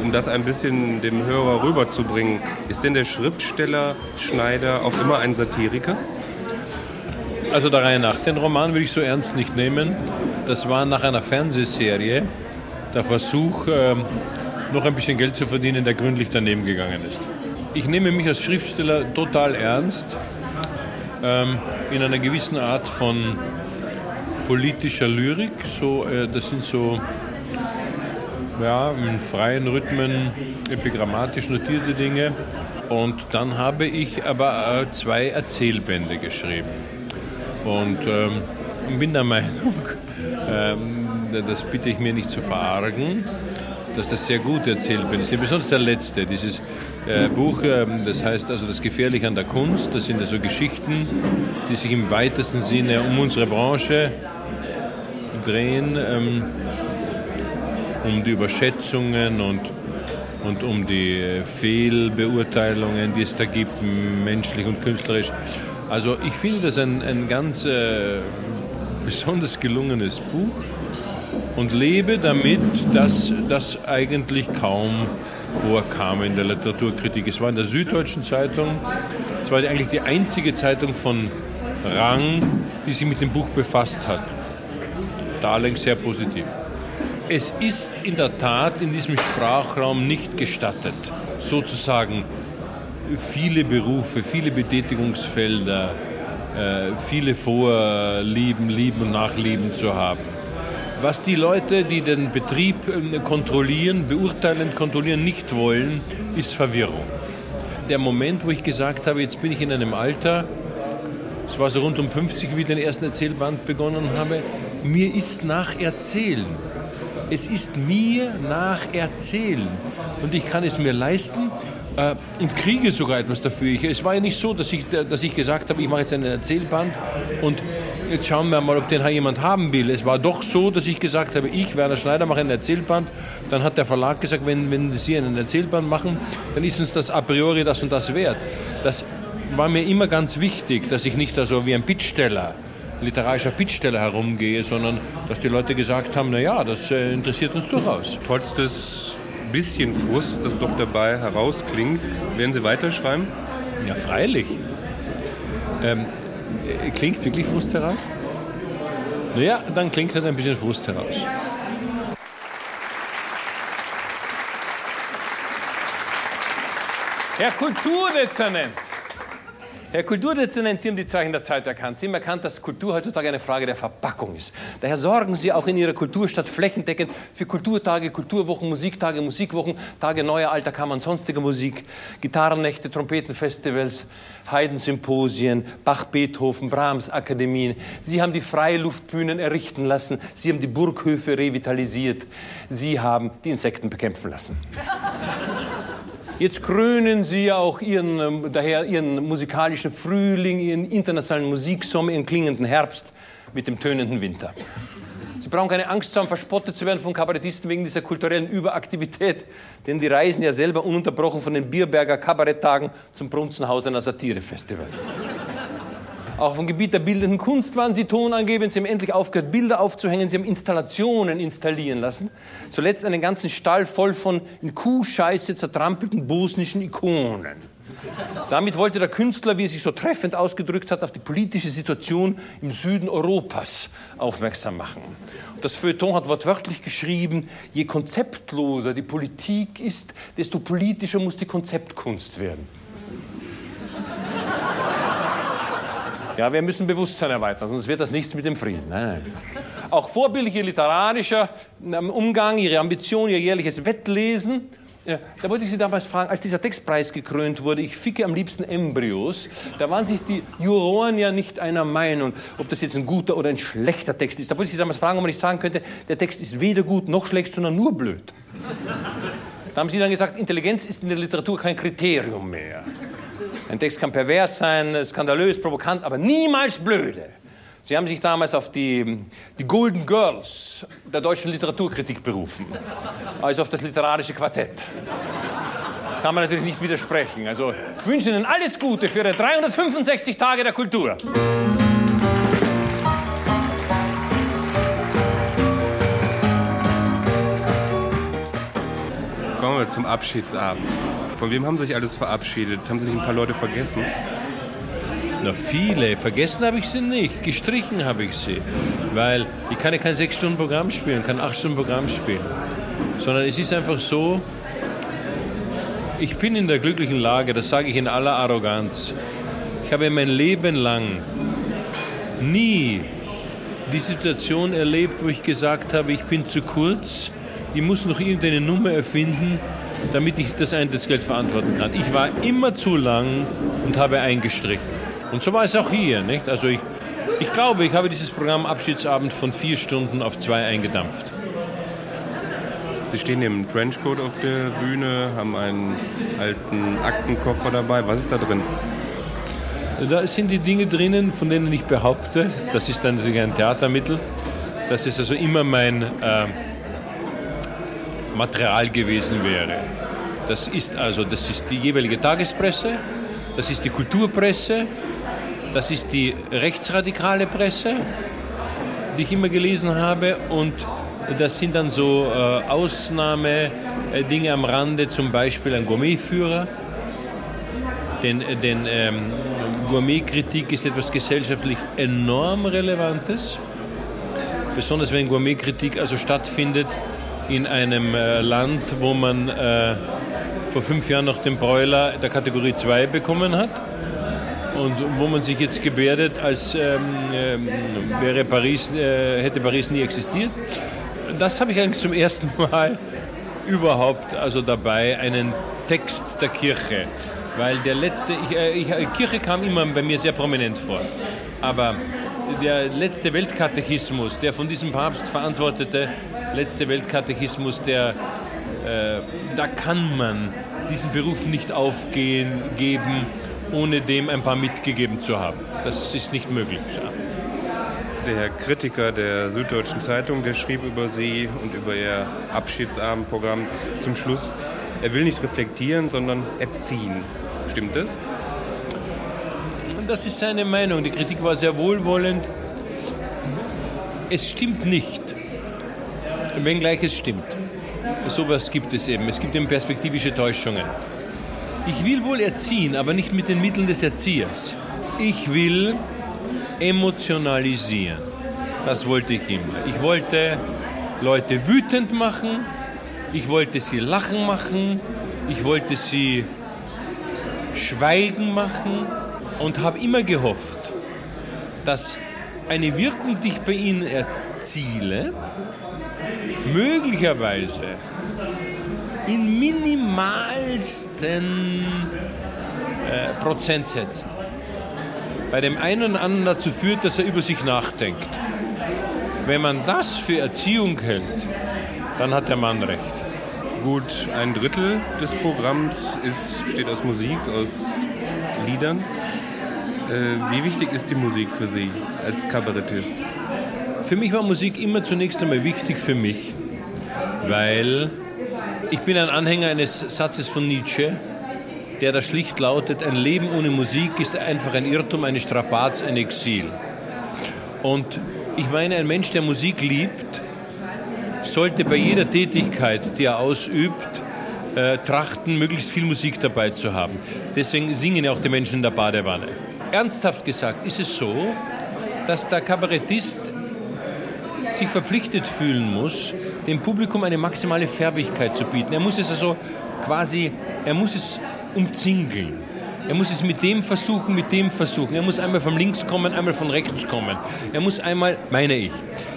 um das ein bisschen dem Hörer rüberzubringen, ist denn der Schriftsteller Schneider auch immer ein Satiriker? Also der Reihe nach, den Roman will ich so ernst nicht nehmen. Das war nach einer Fernsehserie der Versuch, ähm, noch ein bisschen Geld zu verdienen, der gründlich daneben gegangen ist. Ich nehme mich als Schriftsteller total ernst, ähm, in einer gewissen Art von politischer Lyrik. So, äh, das sind so ja, in freien Rhythmen epigrammatisch notierte Dinge. Und dann habe ich aber äh, zwei Erzählbände geschrieben. Und ähm, bin der Meinung, ähm, das bitte ich mir nicht zu verargen, dass das sehr gut Erzählbände sind. Besonders der letzte, dieses äh, Buch, äh, das heißt also Das Gefährliche an der Kunst. Das sind also Geschichten, die sich im weitesten Sinne um unsere Branche drehen. Ähm, um die Überschätzungen und, und um die Fehlbeurteilungen, die es da gibt, menschlich und künstlerisch. Also ich finde das ein, ein ganz äh, besonders gelungenes Buch und lebe damit, dass das eigentlich kaum vorkam in der Literaturkritik. Es war in der Süddeutschen Zeitung, es war eigentlich die einzige Zeitung von Rang, die sich mit dem Buch befasst hat. Da allerdings sehr positiv es ist in der Tat in diesem Sprachraum nicht gestattet, sozusagen viele Berufe, viele Betätigungsfelder, äh, viele Vorlieben, Lieben und Nachlieben zu haben. Was die Leute, die den Betrieb ähm, kontrollieren, beurteilen, kontrollieren, nicht wollen, ist Verwirrung. Der Moment, wo ich gesagt habe, jetzt bin ich in einem Alter, es war so rund um 50, wie ich den ersten Erzählband begonnen habe, mir ist nach Erzählen es ist mir nacherzählen. Und ich kann es mir leisten äh, und kriege sogar etwas dafür. Ich, es war ja nicht so, dass ich, dass ich gesagt habe, ich mache jetzt einen Erzählband und jetzt schauen wir mal, ob den jemand haben will. Es war doch so, dass ich gesagt habe, ich, Werner Schneider, mache einen Erzählband. Dann hat der Verlag gesagt, wenn, wenn Sie einen Erzählband machen, dann ist uns das a priori das und das wert. Das war mir immer ganz wichtig, dass ich nicht da so wie ein Bittsteller literarischer Bittsteller herumgehe, sondern dass die Leute gesagt haben, naja, das äh, interessiert uns durchaus. Trotz des bisschen Frust, das doch dabei herausklingt, werden Sie weiterschreiben? Ja, freilich. Ähm, äh, klingt wirklich Frust heraus? Naja, dann klingt halt ein bisschen Frust heraus. Herr Kulturdezernent, Herr Kulturdezernent, Sie haben die Zeichen der Zeit erkannt. Sie haben erkannt, dass Kultur heutzutage eine Frage der Verpackung ist. Daher sorgen Sie auch in Ihrer Kulturstadt flächendeckend für Kulturtage, Kulturwochen, Musiktage, Musikwochen, Tage neuer alter Kammer und sonstiger Musik, Gitarrennächte, Trompetenfestivals, Haydn-Symposien, Bach-Beethoven, Brahms-Akademien. Sie haben die Freiluftbühnen errichten lassen. Sie haben die Burghöfe revitalisiert. Sie haben die Insekten bekämpfen lassen. Jetzt krönen Sie auch Ihren, ähm, daher Ihren musikalischen Frühling, Ihren internationalen Musiksommer, Ihren klingenden Herbst mit dem tönenden Winter. Sie brauchen keine Angst zu haben, verspottet zu werden von Kabarettisten wegen dieser kulturellen Überaktivität, denn die reisen ja selber ununterbrochen von den Bierberger Kabaretttagen zum Brunzenhausener Satirefestival. Auch vom Gebiet der bildenden Kunst waren sie tonangebend. Sie haben endlich aufgehört, Bilder aufzuhängen. Sie haben Installationen installieren lassen. Zuletzt einen ganzen Stall voll von in Kuhscheiße zertrampelten bosnischen Ikonen. Damit wollte der Künstler, wie er sich so treffend ausgedrückt hat, auf die politische Situation im Süden Europas aufmerksam machen. Das Feuilleton hat wortwörtlich geschrieben, je konzeptloser die Politik ist, desto politischer muss die Konzeptkunst werden. Ja, wir müssen Bewusstsein erweitern, sonst wird das nichts mit dem Frieden. Nein. Auch vorbildlicher literarischer ähm, Umgang, Ihre Ambition, Ihr jährliches Wettlesen. Ja, da wollte ich Sie damals fragen, als dieser Textpreis gekrönt wurde, ich ficke am liebsten Embryos, da waren sich die Juroren ja nicht einer Meinung, ob das jetzt ein guter oder ein schlechter Text ist. Da wollte ich Sie damals fragen, ob man nicht sagen könnte, der Text ist weder gut noch schlecht, sondern nur blöd. Da haben Sie dann gesagt, Intelligenz ist in der Literatur kein Kriterium mehr. Ein Text kann pervers sein, skandalös, provokant, aber niemals blöde. Sie haben sich damals auf die, die Golden Girls der deutschen Literaturkritik berufen, also auf das literarische Quartett. Kann man natürlich nicht widersprechen. Also ich wünsche Ihnen alles Gute für Ihre 365 Tage der Kultur. Kommen wir zum Abschiedsabend. Von wem haben Sie sich alles verabschiedet? Haben Sie sich ein paar Leute vergessen? Na, viele. Vergessen habe ich sie nicht. Gestrichen habe ich sie. Weil ich kann ja kein sechs Stunden Programm spielen, kann acht Stunden Programm spielen. Sondern es ist einfach so, ich bin in der glücklichen Lage, das sage ich in aller Arroganz. Ich Ich habe mein Leben lang nie die Situation erlebt, wo ich gesagt habe, ich bin zu kurz, ich muss noch irgendeine Nummer erfinden, damit ich das Eintrittsgeld verantworten kann. Ich war immer zu lang und habe eingestrichen. Und so war es auch hier. Nicht? Also ich, ich glaube, ich habe dieses Programm Abschiedsabend von vier Stunden auf zwei eingedampft. Sie stehen im Trenchcoat auf der Bühne, haben einen alten Aktenkoffer dabei. Was ist da drin? Da sind die Dinge drinnen, von denen ich behaupte, das ist dann natürlich ein Theatermittel, dass es also immer mein äh, Material gewesen wäre. Das ist also, das ist die jeweilige Tagespresse, das ist die Kulturpresse, das ist die rechtsradikale Presse, die ich immer gelesen habe und das sind dann so äh, Ausnahmedinge am Rande, zum Beispiel ein Gourmetführer. Denn, denn ähm, Gourmetkritik ist etwas gesellschaftlich enorm Relevantes. Besonders wenn Gourmetkritik also stattfindet in einem äh, Land, wo man äh, vor fünf Jahren noch den Bräuler der Kategorie 2 bekommen hat und wo man sich jetzt gebärdet, als ähm, äh, wäre Paris, äh, hätte Paris nie existiert. Das habe ich eigentlich zum ersten Mal überhaupt also dabei, einen Text der Kirche. Weil der letzte, ich, äh, ich, äh, Kirche kam immer bei mir sehr prominent vor. Aber der letzte Weltkatechismus, der von diesem Papst verantwortete letzte Weltkatechismus, der, äh, da kann man diesen Beruf nicht aufgeben, ohne dem ein paar mitgegeben zu haben. Das ist nicht möglich. Der Kritiker der Süddeutschen Zeitung, der schrieb über Sie und über Ihr Abschiedsabendprogramm zum Schluss, er will nicht reflektieren, sondern erziehen. Stimmt das? Das ist seine Meinung. Die Kritik war sehr wohlwollend. Es stimmt nicht, wenngleich es stimmt. Sowas gibt es eben. Es gibt eben perspektivische Täuschungen. Ich will wohl erziehen, aber nicht mit den Mitteln des Erziehers. Ich will emotionalisieren. Das wollte ich immer. Ich wollte Leute wütend machen, ich wollte sie lachen machen, ich wollte sie schweigen machen und habe immer gehofft, dass eine Wirkung, die ich bei ihnen erziele, möglicherweise in minimalsten äh, Prozentsätzen bei dem einen oder anderen dazu führt, dass er über sich nachdenkt. Wenn man das für Erziehung hält, dann hat der Mann recht. Gut, ein Drittel des Programms ist, besteht aus Musik, aus Liedern. Äh, wie wichtig ist die Musik für Sie als Kabarettist? Für mich war Musik immer zunächst einmal wichtig für mich, weil ich bin ein Anhänger eines Satzes von Nietzsche, der da schlicht lautet, ein Leben ohne Musik ist einfach ein Irrtum, eine Strapaz, ein Exil. Und ich meine, ein Mensch, der Musik liebt, sollte bei jeder Tätigkeit, die er ausübt, äh, trachten, möglichst viel Musik dabei zu haben. Deswegen singen ja auch die Menschen in der Badewanne. Ernsthaft gesagt ist es so, dass der Kabarettist sich verpflichtet fühlen muss, dem Publikum eine maximale Färbigkeit zu bieten. Er muss es also quasi, er muss es umzingeln. Er muss es mit dem versuchen, mit dem versuchen. Er muss einmal von links kommen, einmal von rechts kommen. Er muss einmal, meine ich,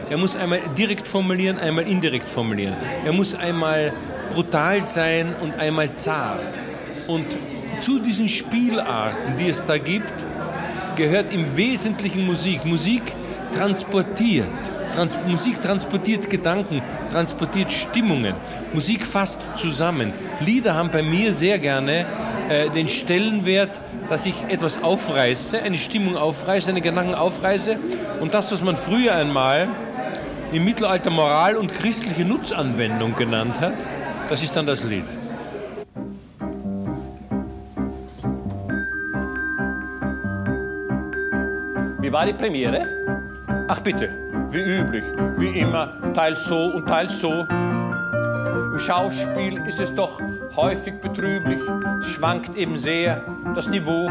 er muss einmal direkt formulieren, einmal indirekt formulieren. Er muss einmal brutal sein und einmal zart. Und zu diesen Spielarten, die es da gibt, gehört im Wesentlichen Musik. Musik transportiert. Trans Musik transportiert Gedanken, transportiert Stimmungen. Musik fasst zusammen. Lieder haben bei mir sehr gerne äh, den Stellenwert, dass ich etwas aufreiße, eine Stimmung aufreiße, einen Gedanken aufreiße und das, was man früher einmal im Mittelalter Moral und christliche Nutzanwendung genannt hat, das ist dann das Lied. Wie war die Premiere? Ach bitte, wie üblich, wie immer, teils so und teils so. Im Schauspiel ist es doch häufig betrüblich, es schwankt eben sehr das Niveau.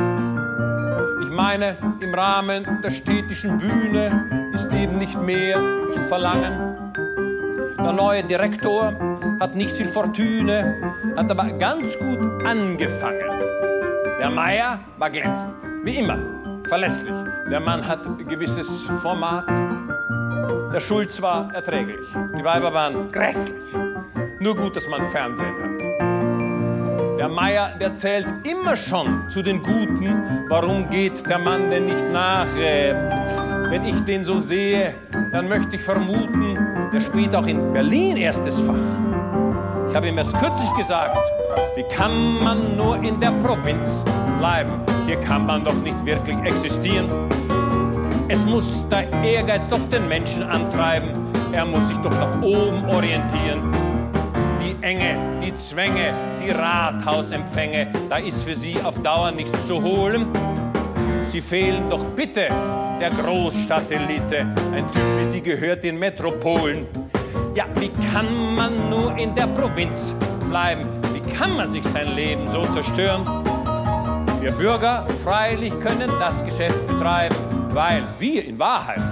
Ich meine, im Rahmen der städtischen Bühne ist eben nicht mehr zu verlangen. Der neue Direktor hat nicht viel Fortune, hat aber ganz gut angefangen. Der Meier war glänzend. Wie immer, verlässlich. Der Mann hat gewisses Format. Der Schulz war erträglich. Die Weiber waren grässlich. Nur gut, dass man Fernsehen hat. Der Meier, der zählt immer schon zu den Guten. Warum geht der Mann denn nicht nach? Äh, wenn ich den so sehe, dann möchte ich vermuten, der spielt auch in Berlin erstes Fach. Ich habe ihm erst kürzlich gesagt, wie kann man nur in der Provinz bleiben? Hier kann man doch nicht wirklich existieren. Es muss der Ehrgeiz doch den Menschen antreiben. Er muss sich doch nach oben orientieren. Die Enge, die Zwänge, die Rathausempfänge, da ist für sie auf Dauer nichts zu holen. Sie fehlen doch bitte der Großstadtelite. Ein Typ wie sie gehört in Metropolen. Ja, wie kann man nur in der Provinz bleiben? Wie kann man sich sein Leben so zerstören? Wir Bürger freilich können das Geschäft betreiben, weil wir in Wahrheit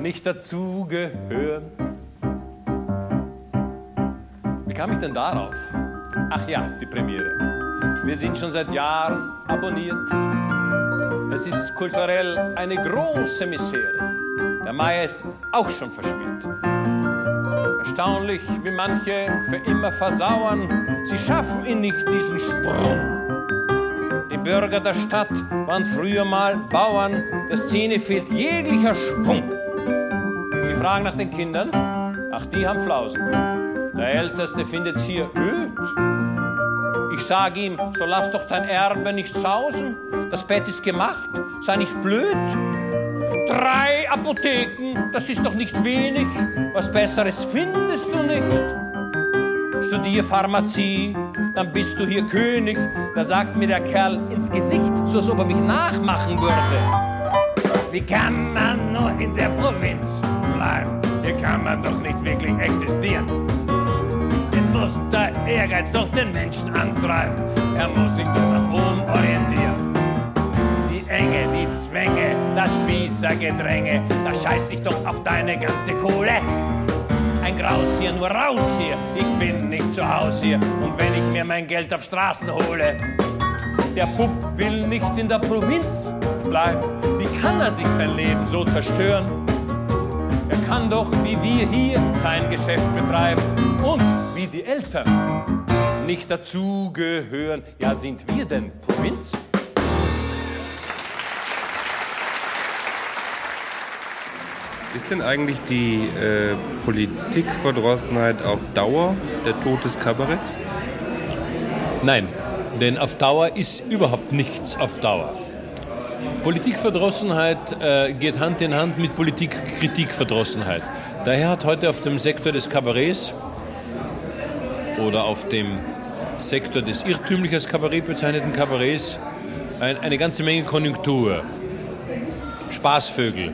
nicht dazugehören. Wie kam ich denn darauf? Ach ja, die Premiere. Wir sind schon seit Jahren abonniert. Es ist kulturell eine große Misere. Der Meier ist auch schon verspielt. Erstaunlich, wie manche für immer versauern. Sie schaffen ihn nicht diesen Sprung. Bürger der Stadt waren früher mal Bauern. Der Szene fehlt jeglicher Schwung. Sie fragen nach den Kindern. Ach, die haben Flausen. Der Älteste findet's hier öd. Ich sag ihm, so lass doch dein Erbe nicht sausen. Das Bett ist gemacht, sei nicht blöd. Drei Apotheken, das ist doch nicht wenig. Was Besseres findest du nicht. Studier Pharmazie, dann bist du hier König. Da sagt mir der Kerl ins Gesicht, so als ob er mich nachmachen würde. Wie kann man nur in der Provinz bleiben? Hier kann man doch nicht wirklich existieren. Es muss der Ehrgeiz doch den Menschen antreiben. Er muss sich doch nach oben orientieren. Die Enge, die Zwänge, das Spießergedränge, da scheiß ich doch auf deine ganze Kohle. Ein Graus hier, nur raus hier, ich bin nicht zu Haus hier. Und wenn ich mir mein Geld auf Straßen hole, der Bub will nicht in der Provinz bleiben. Wie kann er sich sein Leben so zerstören? Er kann doch wie wir hier sein Geschäft betreiben und wie die Eltern nicht dazugehören. Ja, sind wir denn Provinz? Ist denn eigentlich die äh, Politikverdrossenheit auf Dauer der Tod des Kabaretts? Nein, denn auf Dauer ist überhaupt nichts auf Dauer. Politikverdrossenheit äh, geht Hand in Hand mit Politikkritikverdrossenheit. Daher hat heute auf dem Sektor des Kabarets oder auf dem Sektor des irrtümlich als Kabarett bezeichneten Kabarets ein, eine ganze Menge Konjunktur. Spaßvögel,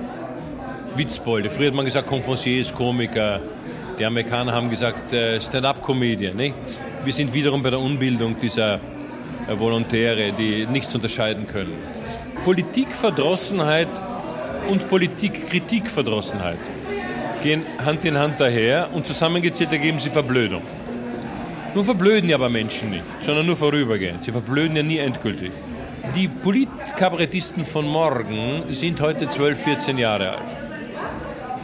Witzbolde. Früher hat man gesagt Conferenciers, Komiker. Die Amerikaner haben gesagt äh, Stand-up-Comedian. Wir sind wiederum bei der Unbildung dieser äh, Volontäre, die nichts unterscheiden können. Politikverdrossenheit und Politikkritikverdrossenheit gehen Hand in Hand daher und zusammengezählt ergeben sie Verblödung. Nun verblöden ja aber Menschen nicht, sondern nur vorübergehend. Sie verblöden ja nie endgültig. Die Politkabarettisten von morgen sind heute 12, 14 Jahre alt.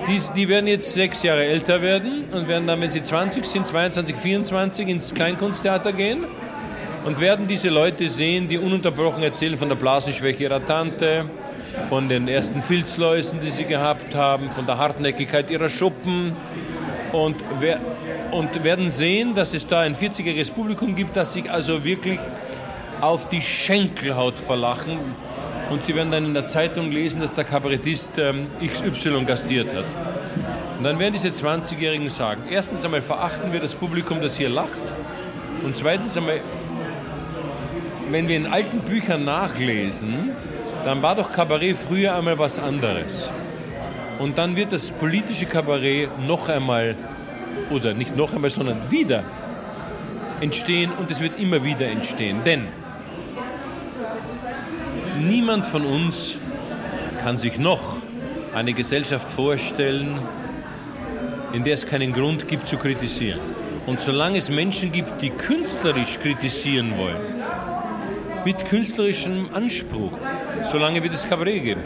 Die, die, werden jetzt sechs Jahre älter werden und werden dann, wenn sie 20 sind, 22, 24 ins Kleinkunsttheater gehen und werden diese Leute sehen, die ununterbrochen erzählen von der Blasenschwäche ihrer Tante, von den ersten Filzläusen, die sie gehabt haben, von der Hartnäckigkeit ihrer Schuppen und, wer, und werden sehen, dass es da ein 40-jähriges Publikum gibt, das sich also wirklich auf die Schenkelhaut verlachen, und Sie werden dann in der Zeitung lesen, dass der Kabarettist ähm, XY gastiert hat. Und dann werden diese 20-Jährigen sagen, erstens einmal verachten wir das Publikum, das hier lacht. Und zweitens einmal, wenn wir in alten Büchern nachlesen, dann war doch Kabarett früher einmal was anderes. Und dann wird das politische Kabarett noch einmal, oder nicht noch einmal, sondern wieder entstehen und es wird immer wieder entstehen. Denn Niemand von uns kann sich noch eine Gesellschaft vorstellen, in der es keinen Grund gibt zu kritisieren. Und solange es Menschen gibt, die künstlerisch kritisieren wollen, mit künstlerischem Anspruch, solange wird es Kabarett geben.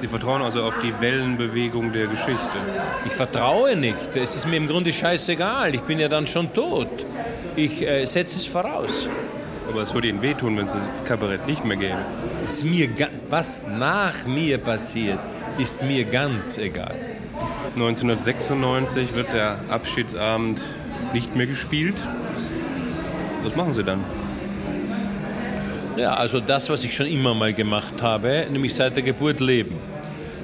Sie vertrauen also auf die Wellenbewegung der Geschichte. Ich vertraue nicht. Es ist mir im Grunde scheißegal. Ich bin ja dann schon tot. Ich äh, setze es voraus. Aber es würde Ihnen wehtun, wenn es das Kabarett nicht mehr gäbe. Ist mir was nach mir passiert, ist mir ganz egal. 1996 wird der Abschiedsabend nicht mehr gespielt. Was machen Sie dann? Ja, also das, was ich schon immer mal gemacht habe, nämlich seit der Geburt leben.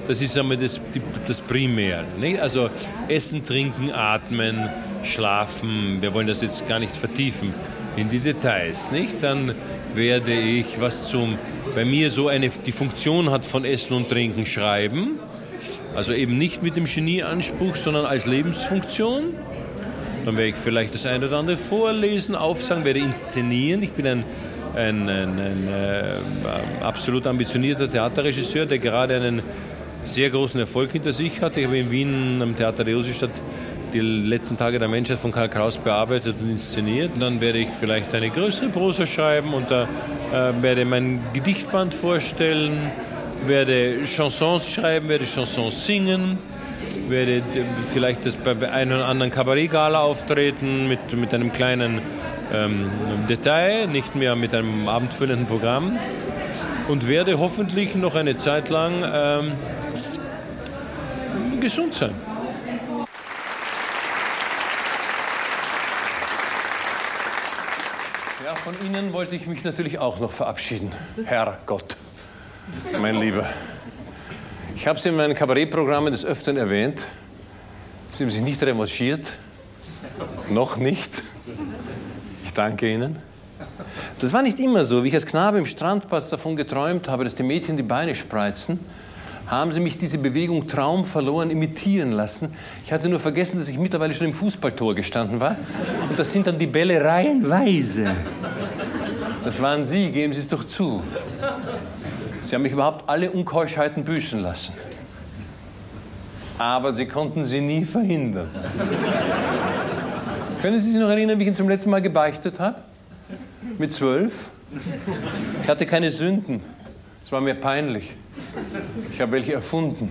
Das ist einmal das, das Primäre. Nicht? Also Essen, Trinken, Atmen, Schlafen. Wir wollen das jetzt gar nicht vertiefen in die Details. Nicht? Dann werde ich was zum, bei mir so eine, die Funktion hat von Essen und Trinken, schreiben. Also eben nicht mit dem Genieanspruch, sondern als Lebensfunktion. Dann werde ich vielleicht das eine oder andere vorlesen, aufsagen, werde inszenieren. Ich bin ein ein, ein, ein äh, absolut ambitionierter Theaterregisseur, der gerade einen sehr großen Erfolg hinter sich hat. Ich habe in Wien am Theater der Josefstadt die letzten Tage der Menschheit von Karl Kraus bearbeitet und inszeniert. Und dann werde ich vielleicht eine größere Prosa schreiben und da äh, werde mein Gedichtband vorstellen, werde Chansons schreiben, werde Chansons singen, werde vielleicht das bei einem oder anderen Kabarettgala auftreten mit, mit einem kleinen ähm, Detail, nicht mehr mit einem abendfüllenden Programm und werde hoffentlich noch eine Zeit lang ähm, gesund sein. Von Ihnen wollte ich mich natürlich auch noch verabschieden, Herr Gott, mein Lieber. Ich habe Sie in meinen Kabarettprogrammen des Öfteren erwähnt. Sie haben sich nicht revanchiert. Noch nicht danke Ihnen. Das war nicht immer so. Wie ich als Knabe im Strandbad davon geträumt habe, dass die Mädchen die Beine spreizen, haben sie mich diese Bewegung Traum verloren imitieren lassen. Ich hatte nur vergessen, dass ich mittlerweile schon im Fußballtor gestanden war. Und das sind dann die Bälle reihenweise. Das waren Sie, geben Sie es doch zu. Sie haben mich überhaupt alle Unkeuschheiten büßen lassen. Aber Sie konnten sie nie verhindern. Können Sie sich noch erinnern, wie ich ihn zum letzten Mal gebeichtet habe? Mit zwölf? Ich hatte keine Sünden. Es war mir peinlich. Ich habe welche erfunden.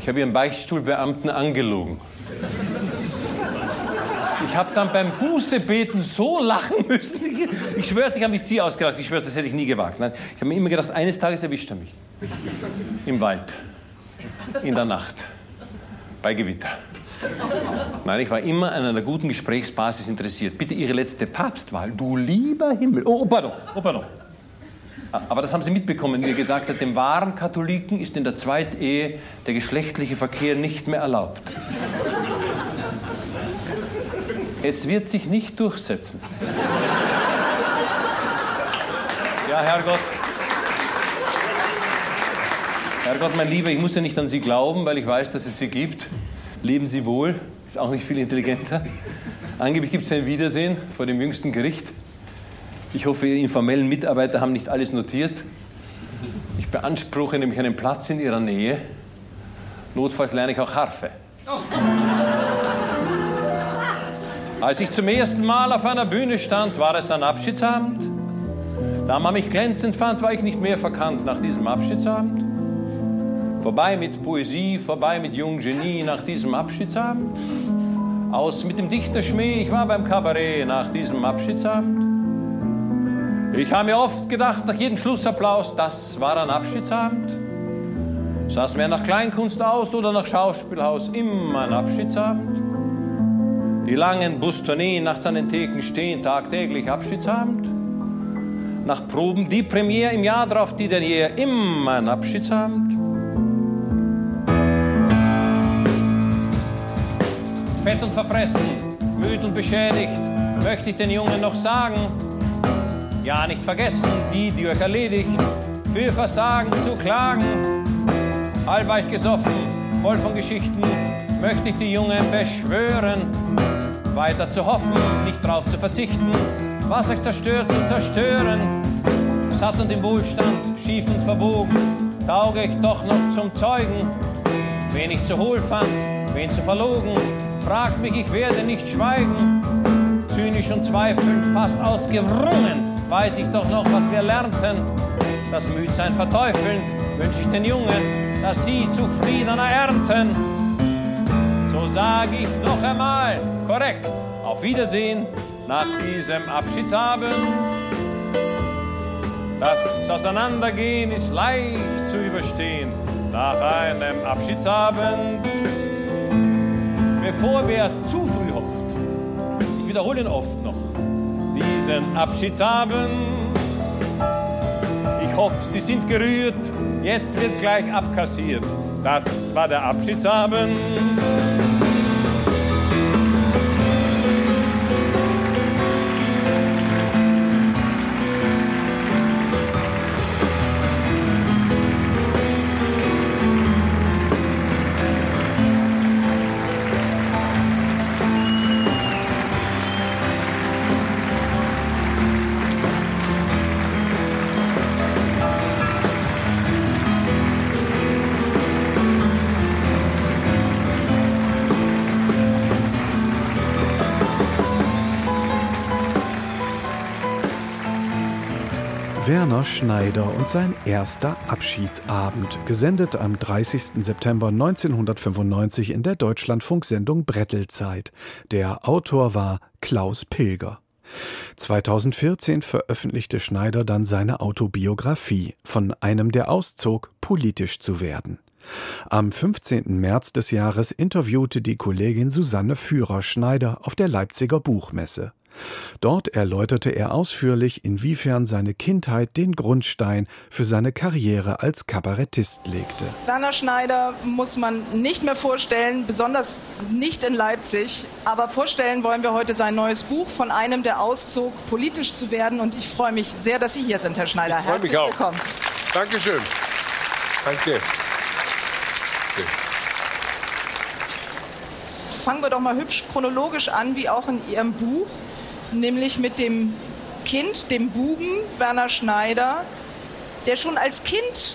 Ich habe Ihren Beichtstuhlbeamten angelogen. Ich habe dann beim Bußebeten so lachen müssen. Ich schwöre es, ich habe mich zieh ausgelacht. Ich schwöre das hätte ich nie gewagt. Nein, ich habe mir immer gedacht, eines Tages erwischt er mich. Im Wald. In der Nacht. Bei Gewitter. Nein, ich war immer an einer guten Gesprächsbasis interessiert. Bitte Ihre letzte Papstwahl. Du lieber Himmel. Oh, pardon, oh, pardon. Aber das haben Sie mitbekommen, wie gesagt hat, dem wahren Katholiken ist in der Zweitehe der geschlechtliche Verkehr nicht mehr erlaubt. Es wird sich nicht durchsetzen. Ja, Herrgott. Herrgott, mein Lieber, ich muss ja nicht an Sie glauben, weil ich weiß, dass es Sie gibt. Leben Sie wohl, ist auch nicht viel intelligenter. Angeblich gibt es ein Wiedersehen vor dem jüngsten Gericht. Ich hoffe, Ihre informellen Mitarbeiter haben nicht alles notiert. Ich beanspruche nämlich einen Platz in Ihrer Nähe. Notfalls lerne ich auch Harfe. Als ich zum ersten Mal auf einer Bühne stand, war es ein Abschiedsabend. Da man mich glänzend fand, war ich nicht mehr verkannt nach diesem Abschiedsabend. Vorbei mit Poesie, vorbei mit jungen Genie nach diesem Abschiedsabend. Aus mit dem Dichterschmäh, ich war beim Kabarett nach diesem Abschiedsabend. Ich habe mir oft gedacht, nach jedem Schlussapplaus, das war ein Abschiedsabend. Sah es mehr nach Kleinkunst aus oder nach Schauspielhaus, immer ein Abschiedsabend. Die langen Bustourneen nachts an den Theken stehen, tagtäglich Abschiedsabend. Nach Proben die Premiere im Jahr drauf, die denn hier immer ein Abschiedsabend. fett und verfressen, müd und beschädigt, möchte ich den Jungen noch sagen. Ja, nicht vergessen, die, die euch erledigt, für Versagen zu klagen. Halbweich gesoffen, voll von Geschichten, möchte ich die Jungen beschwören, weiter zu hoffen, nicht drauf zu verzichten, was euch zerstört, zu zerstören. Satt und im Wohlstand, schief und verbogen, tauge ich doch noch zum Zeugen. Wen ich zu hohl fand, wen zu verlogen, fragt mich, ich werde nicht schweigen. Zynisch und zweifelnd, fast ausgewrungen, weiß ich doch noch, was wir lernten. das Müdsein verteufeln, wünsche ich den Jungen, dass sie zufriedener ernten. So sage ich noch einmal, korrekt, auf Wiedersehen nach diesem Abschiedsabend. Das Auseinandergehen ist leicht zu überstehen nach einem Abschiedsabend. Bevor wer zu früh hofft, ich wiederhole ihn oft diesen Abschiedsabend. Ich hoffe, Sie sind gerührt, jetzt wird gleich abkassiert. Das war der Abschiedsabend. Werner Schneider und sein erster Abschiedsabend, gesendet am 30. September 1995 in der Deutschlandfunksendung Brettelzeit. Der Autor war Klaus Pilger. 2014 veröffentlichte Schneider dann seine Autobiografie von einem, der auszog, politisch zu werden. Am 15. März des Jahres interviewte die Kollegin Susanne Führer Schneider auf der Leipziger Buchmesse. Dort erläuterte er ausführlich, inwiefern seine Kindheit den Grundstein für seine Karriere als Kabarettist legte. Werner Schneider muss man nicht mehr vorstellen, besonders nicht in Leipzig. Aber vorstellen wollen wir heute sein neues Buch von einem, der auszog, politisch zu werden. Und ich freue mich sehr, dass Sie hier sind, Herr Schneider. Ich freue mich auch. willkommen. Dankeschön. Danke. Fangen wir doch mal hübsch chronologisch an, wie auch in Ihrem Buch nämlich mit dem Kind, dem Buben Werner Schneider, der schon als Kind,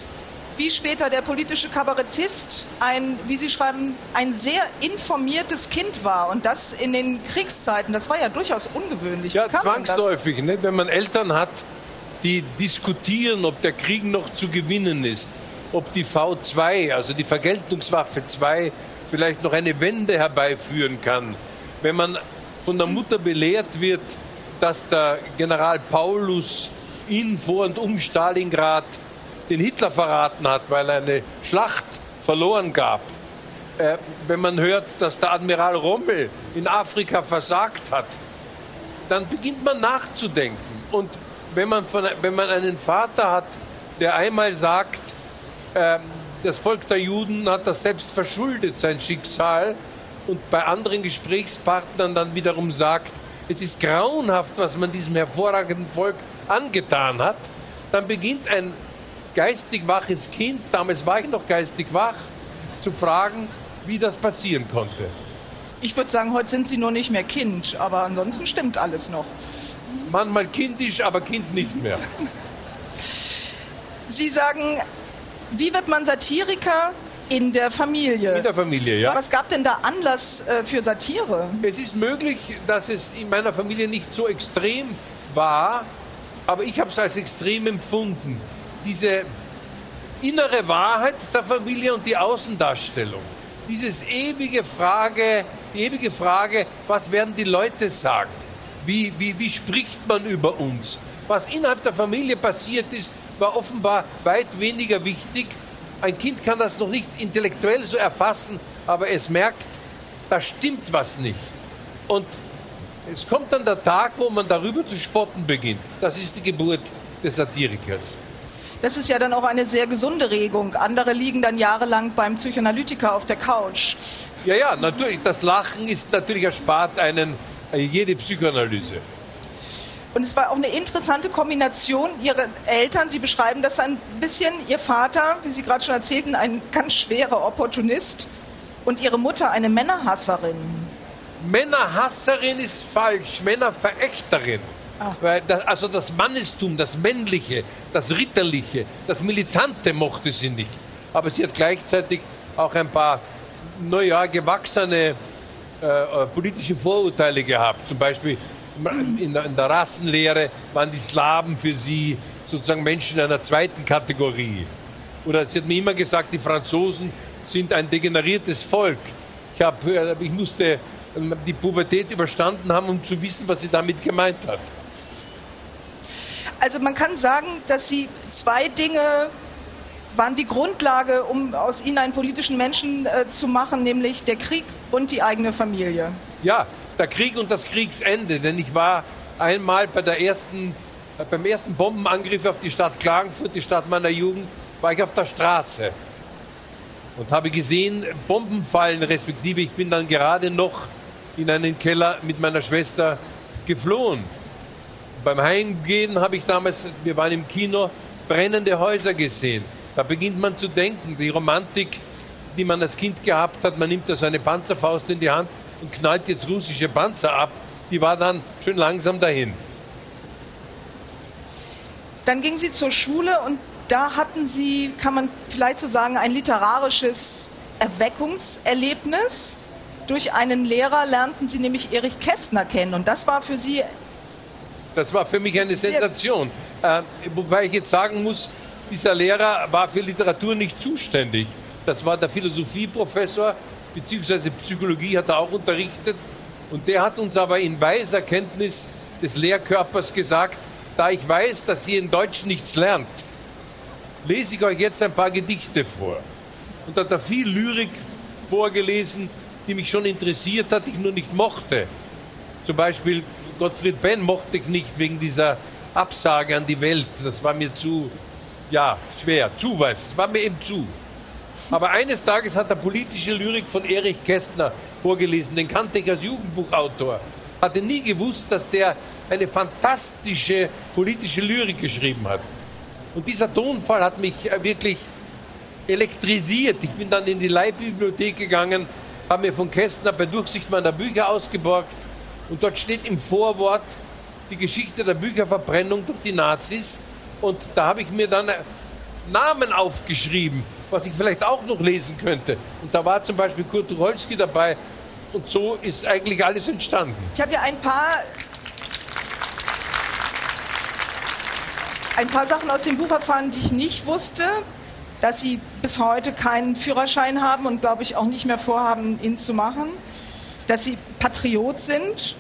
wie später der politische Kabarettist, ein, wie Sie schreiben, ein sehr informiertes Kind war. Und das in den Kriegszeiten, das war ja durchaus ungewöhnlich. Ja, zwangsläufig, nicht? wenn man Eltern hat, die diskutieren, ob der Krieg noch zu gewinnen ist, ob die V2, also die Vergeltungswaffe 2, vielleicht noch eine Wende herbeiführen kann. Wenn man von der Mutter belehrt wird, dass der General Paulus in vor und um Stalingrad den Hitler verraten hat, weil er eine Schlacht verloren gab. Äh, wenn man hört, dass der Admiral Rommel in Afrika versagt hat, dann beginnt man nachzudenken. Und wenn man, von, wenn man einen Vater hat, der einmal sagt, äh, das Volk der Juden hat das selbst verschuldet, sein Schicksal, und bei anderen Gesprächspartnern dann wiederum sagt, es ist grauenhaft, was man diesem hervorragenden Volk angetan hat, dann beginnt ein geistig waches Kind, damals war ich noch geistig wach, zu fragen, wie das passieren konnte. Ich würde sagen, heute sind Sie nur nicht mehr Kind, aber ansonsten stimmt alles noch. Manchmal kindisch, aber Kind nicht mehr. Sie sagen, wie wird man Satiriker? In der Familie. In der Familie, ja. Was gab denn da Anlass äh, für Satire? Es ist möglich, dass es in meiner Familie nicht so extrem war, aber ich habe es als extrem empfunden. Diese innere Wahrheit der Familie und die Außendarstellung. Dieses ewige Frage, die ewige Frage, was werden die Leute sagen? Wie, wie, wie spricht man über uns? Was innerhalb der Familie passiert ist, war offenbar weit weniger wichtig ein Kind kann das noch nicht intellektuell so erfassen, aber es merkt, da stimmt was nicht. Und es kommt dann der Tag, wo man darüber zu spotten beginnt. Das ist die Geburt des Satirikers. Das ist ja dann auch eine sehr gesunde Regung. Andere liegen dann jahrelang beim Psychoanalytiker auf der Couch. Ja, ja, natürlich. Das Lachen ist natürlich erspart einen äh, jede Psychoanalyse. Und es war auch eine interessante Kombination. Ihre Eltern, Sie beschreiben das ein bisschen. Ihr Vater, wie Sie gerade schon erzählten, ein ganz schwerer Opportunist und Ihre Mutter eine Männerhasserin. Männerhasserin ist falsch, Männerverächterin. Ah. Das, also das Mannestum, das Männliche, das Ritterliche, das Militante mochte sie nicht. Aber sie hat gleichzeitig auch ein paar, naja, gewachsene äh, äh politische Vorurteile gehabt. Zum Beispiel in der, in der Rassenlehre waren die Slawen für sie sozusagen Menschen einer zweiten Kategorie. Oder sie hat mir immer gesagt, die Franzosen sind ein degeneriertes Volk. Ich, hab, äh, ich musste ähm, die Pubertät überstanden haben, um zu wissen, was sie damit gemeint hat. Also man kann sagen, dass sie zwei Dinge waren die Grundlage, um aus ihnen einen politischen Menschen äh, zu machen, nämlich der Krieg und die eigene Familie. Ja, der Krieg und das Kriegsende. Denn ich war einmal bei der ersten, beim ersten Bombenangriff auf die Stadt Klagenfurt, die Stadt meiner Jugend, war ich auf der Straße und habe gesehen, Bomben fallen, respektive ich bin dann gerade noch in einen Keller mit meiner Schwester geflohen. Beim Heimgehen habe ich damals, wir waren im Kino, brennende Häuser gesehen. Da beginnt man zu denken, die Romantik, die man als Kind gehabt hat, man nimmt da so eine Panzerfaust in die Hand und knallt jetzt russische Panzer ab, die war dann schön langsam dahin. Dann ging sie zur Schule und da hatten Sie, kann man vielleicht so sagen, ein literarisches Erweckungserlebnis. Durch einen Lehrer lernten Sie nämlich Erich Kästner kennen und das war für Sie. Das war für mich eine Sensation. Äh, wobei ich jetzt sagen muss, dieser Lehrer war für Literatur nicht zuständig. Das war der Philosophieprofessor, beziehungsweise Psychologie hat er auch unterrichtet. Und der hat uns aber in weiser Kenntnis des Lehrkörpers gesagt, da ich weiß, dass ihr in Deutsch nichts lernt, lese ich euch jetzt ein paar Gedichte vor. Und da hat er viel Lyrik vorgelesen, die mich schon interessiert hat, ich nur nicht mochte. Zum Beispiel Gottfried Benn mochte ich nicht wegen dieser Absage an die Welt. Das war mir zu, ja, schwer, zu was. Das war mir eben zu. Aber eines Tages hat er politische Lyrik von Erich Kästner vorgelesen, den kannte ich als Jugendbuchautor. Hatte nie gewusst, dass der eine fantastische politische Lyrik geschrieben hat. Und dieser Tonfall hat mich äh, wirklich elektrisiert. Ich bin dann in die Leihbibliothek gegangen, habe mir von Kästner bei Durchsicht meiner Bücher ausgeborgt und dort steht im Vorwort die Geschichte der Bücherverbrennung durch die Nazis und da habe ich mir dann äh, Namen aufgeschrieben, was ich vielleicht auch noch lesen könnte. Und da war zum Beispiel Kurt Tucholsky dabei und so ist eigentlich alles entstanden. Ich habe ja ein paar ein paar Sachen aus dem Buch erfahren, die ich nicht wusste, dass Sie bis heute keinen Führerschein haben und glaube ich auch nicht mehr vorhaben, ihn zu machen, dass Sie Patriot sind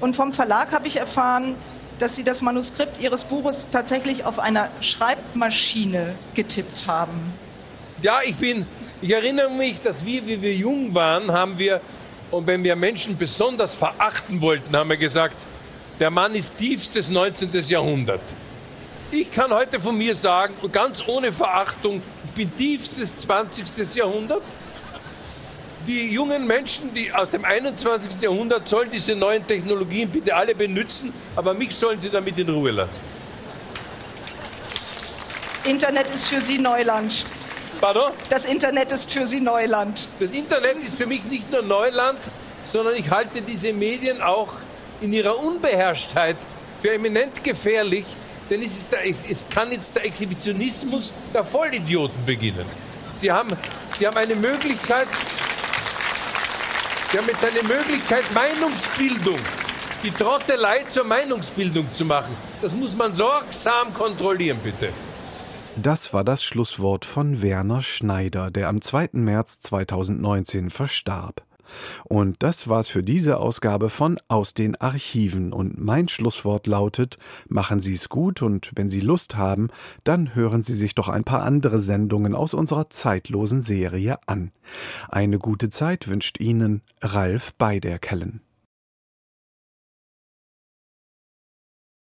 und vom Verlag habe ich erfahren, dass Sie das Manuskript Ihres Buches tatsächlich auf einer Schreibmaschine getippt haben. Ja, ich bin, ich erinnere mich, dass wir, wie wir jung waren, haben wir, und wenn wir Menschen besonders verachten wollten, haben wir gesagt, der Mann ist tiefstes 19. Jahrhundert. Ich kann heute von mir sagen, ganz ohne Verachtung, ich bin tiefstes 20. Jahrhundert. Die jungen Menschen, die aus dem 21. Jahrhundert, sollen diese neuen Technologien bitte alle benutzen, aber mich sollen sie damit in Ruhe lassen. Internet ist für Sie Neuland. Pardon? Das Internet ist für Sie Neuland. Das Internet ist für mich nicht nur Neuland, sondern ich halte diese Medien auch in ihrer Unbeherrschtheit für eminent gefährlich, denn es, der, es kann jetzt der Exhibitionismus der Vollidioten beginnen. Sie haben, Sie haben eine Möglichkeit, Sie haben jetzt eine Möglichkeit, Meinungsbildung, die Trottelei zur Meinungsbildung zu machen. Das muss man sorgsam kontrollieren, bitte. Das war das Schlusswort von Werner Schneider, der am 2. März 2019 verstarb. Und das war's für diese Ausgabe von Aus den Archiven. Und mein Schlusswort lautet, machen Sie's gut und wenn Sie Lust haben, dann hören Sie sich doch ein paar andere Sendungen aus unserer zeitlosen Serie an. Eine gute Zeit wünscht Ihnen Ralf Beiderkellen.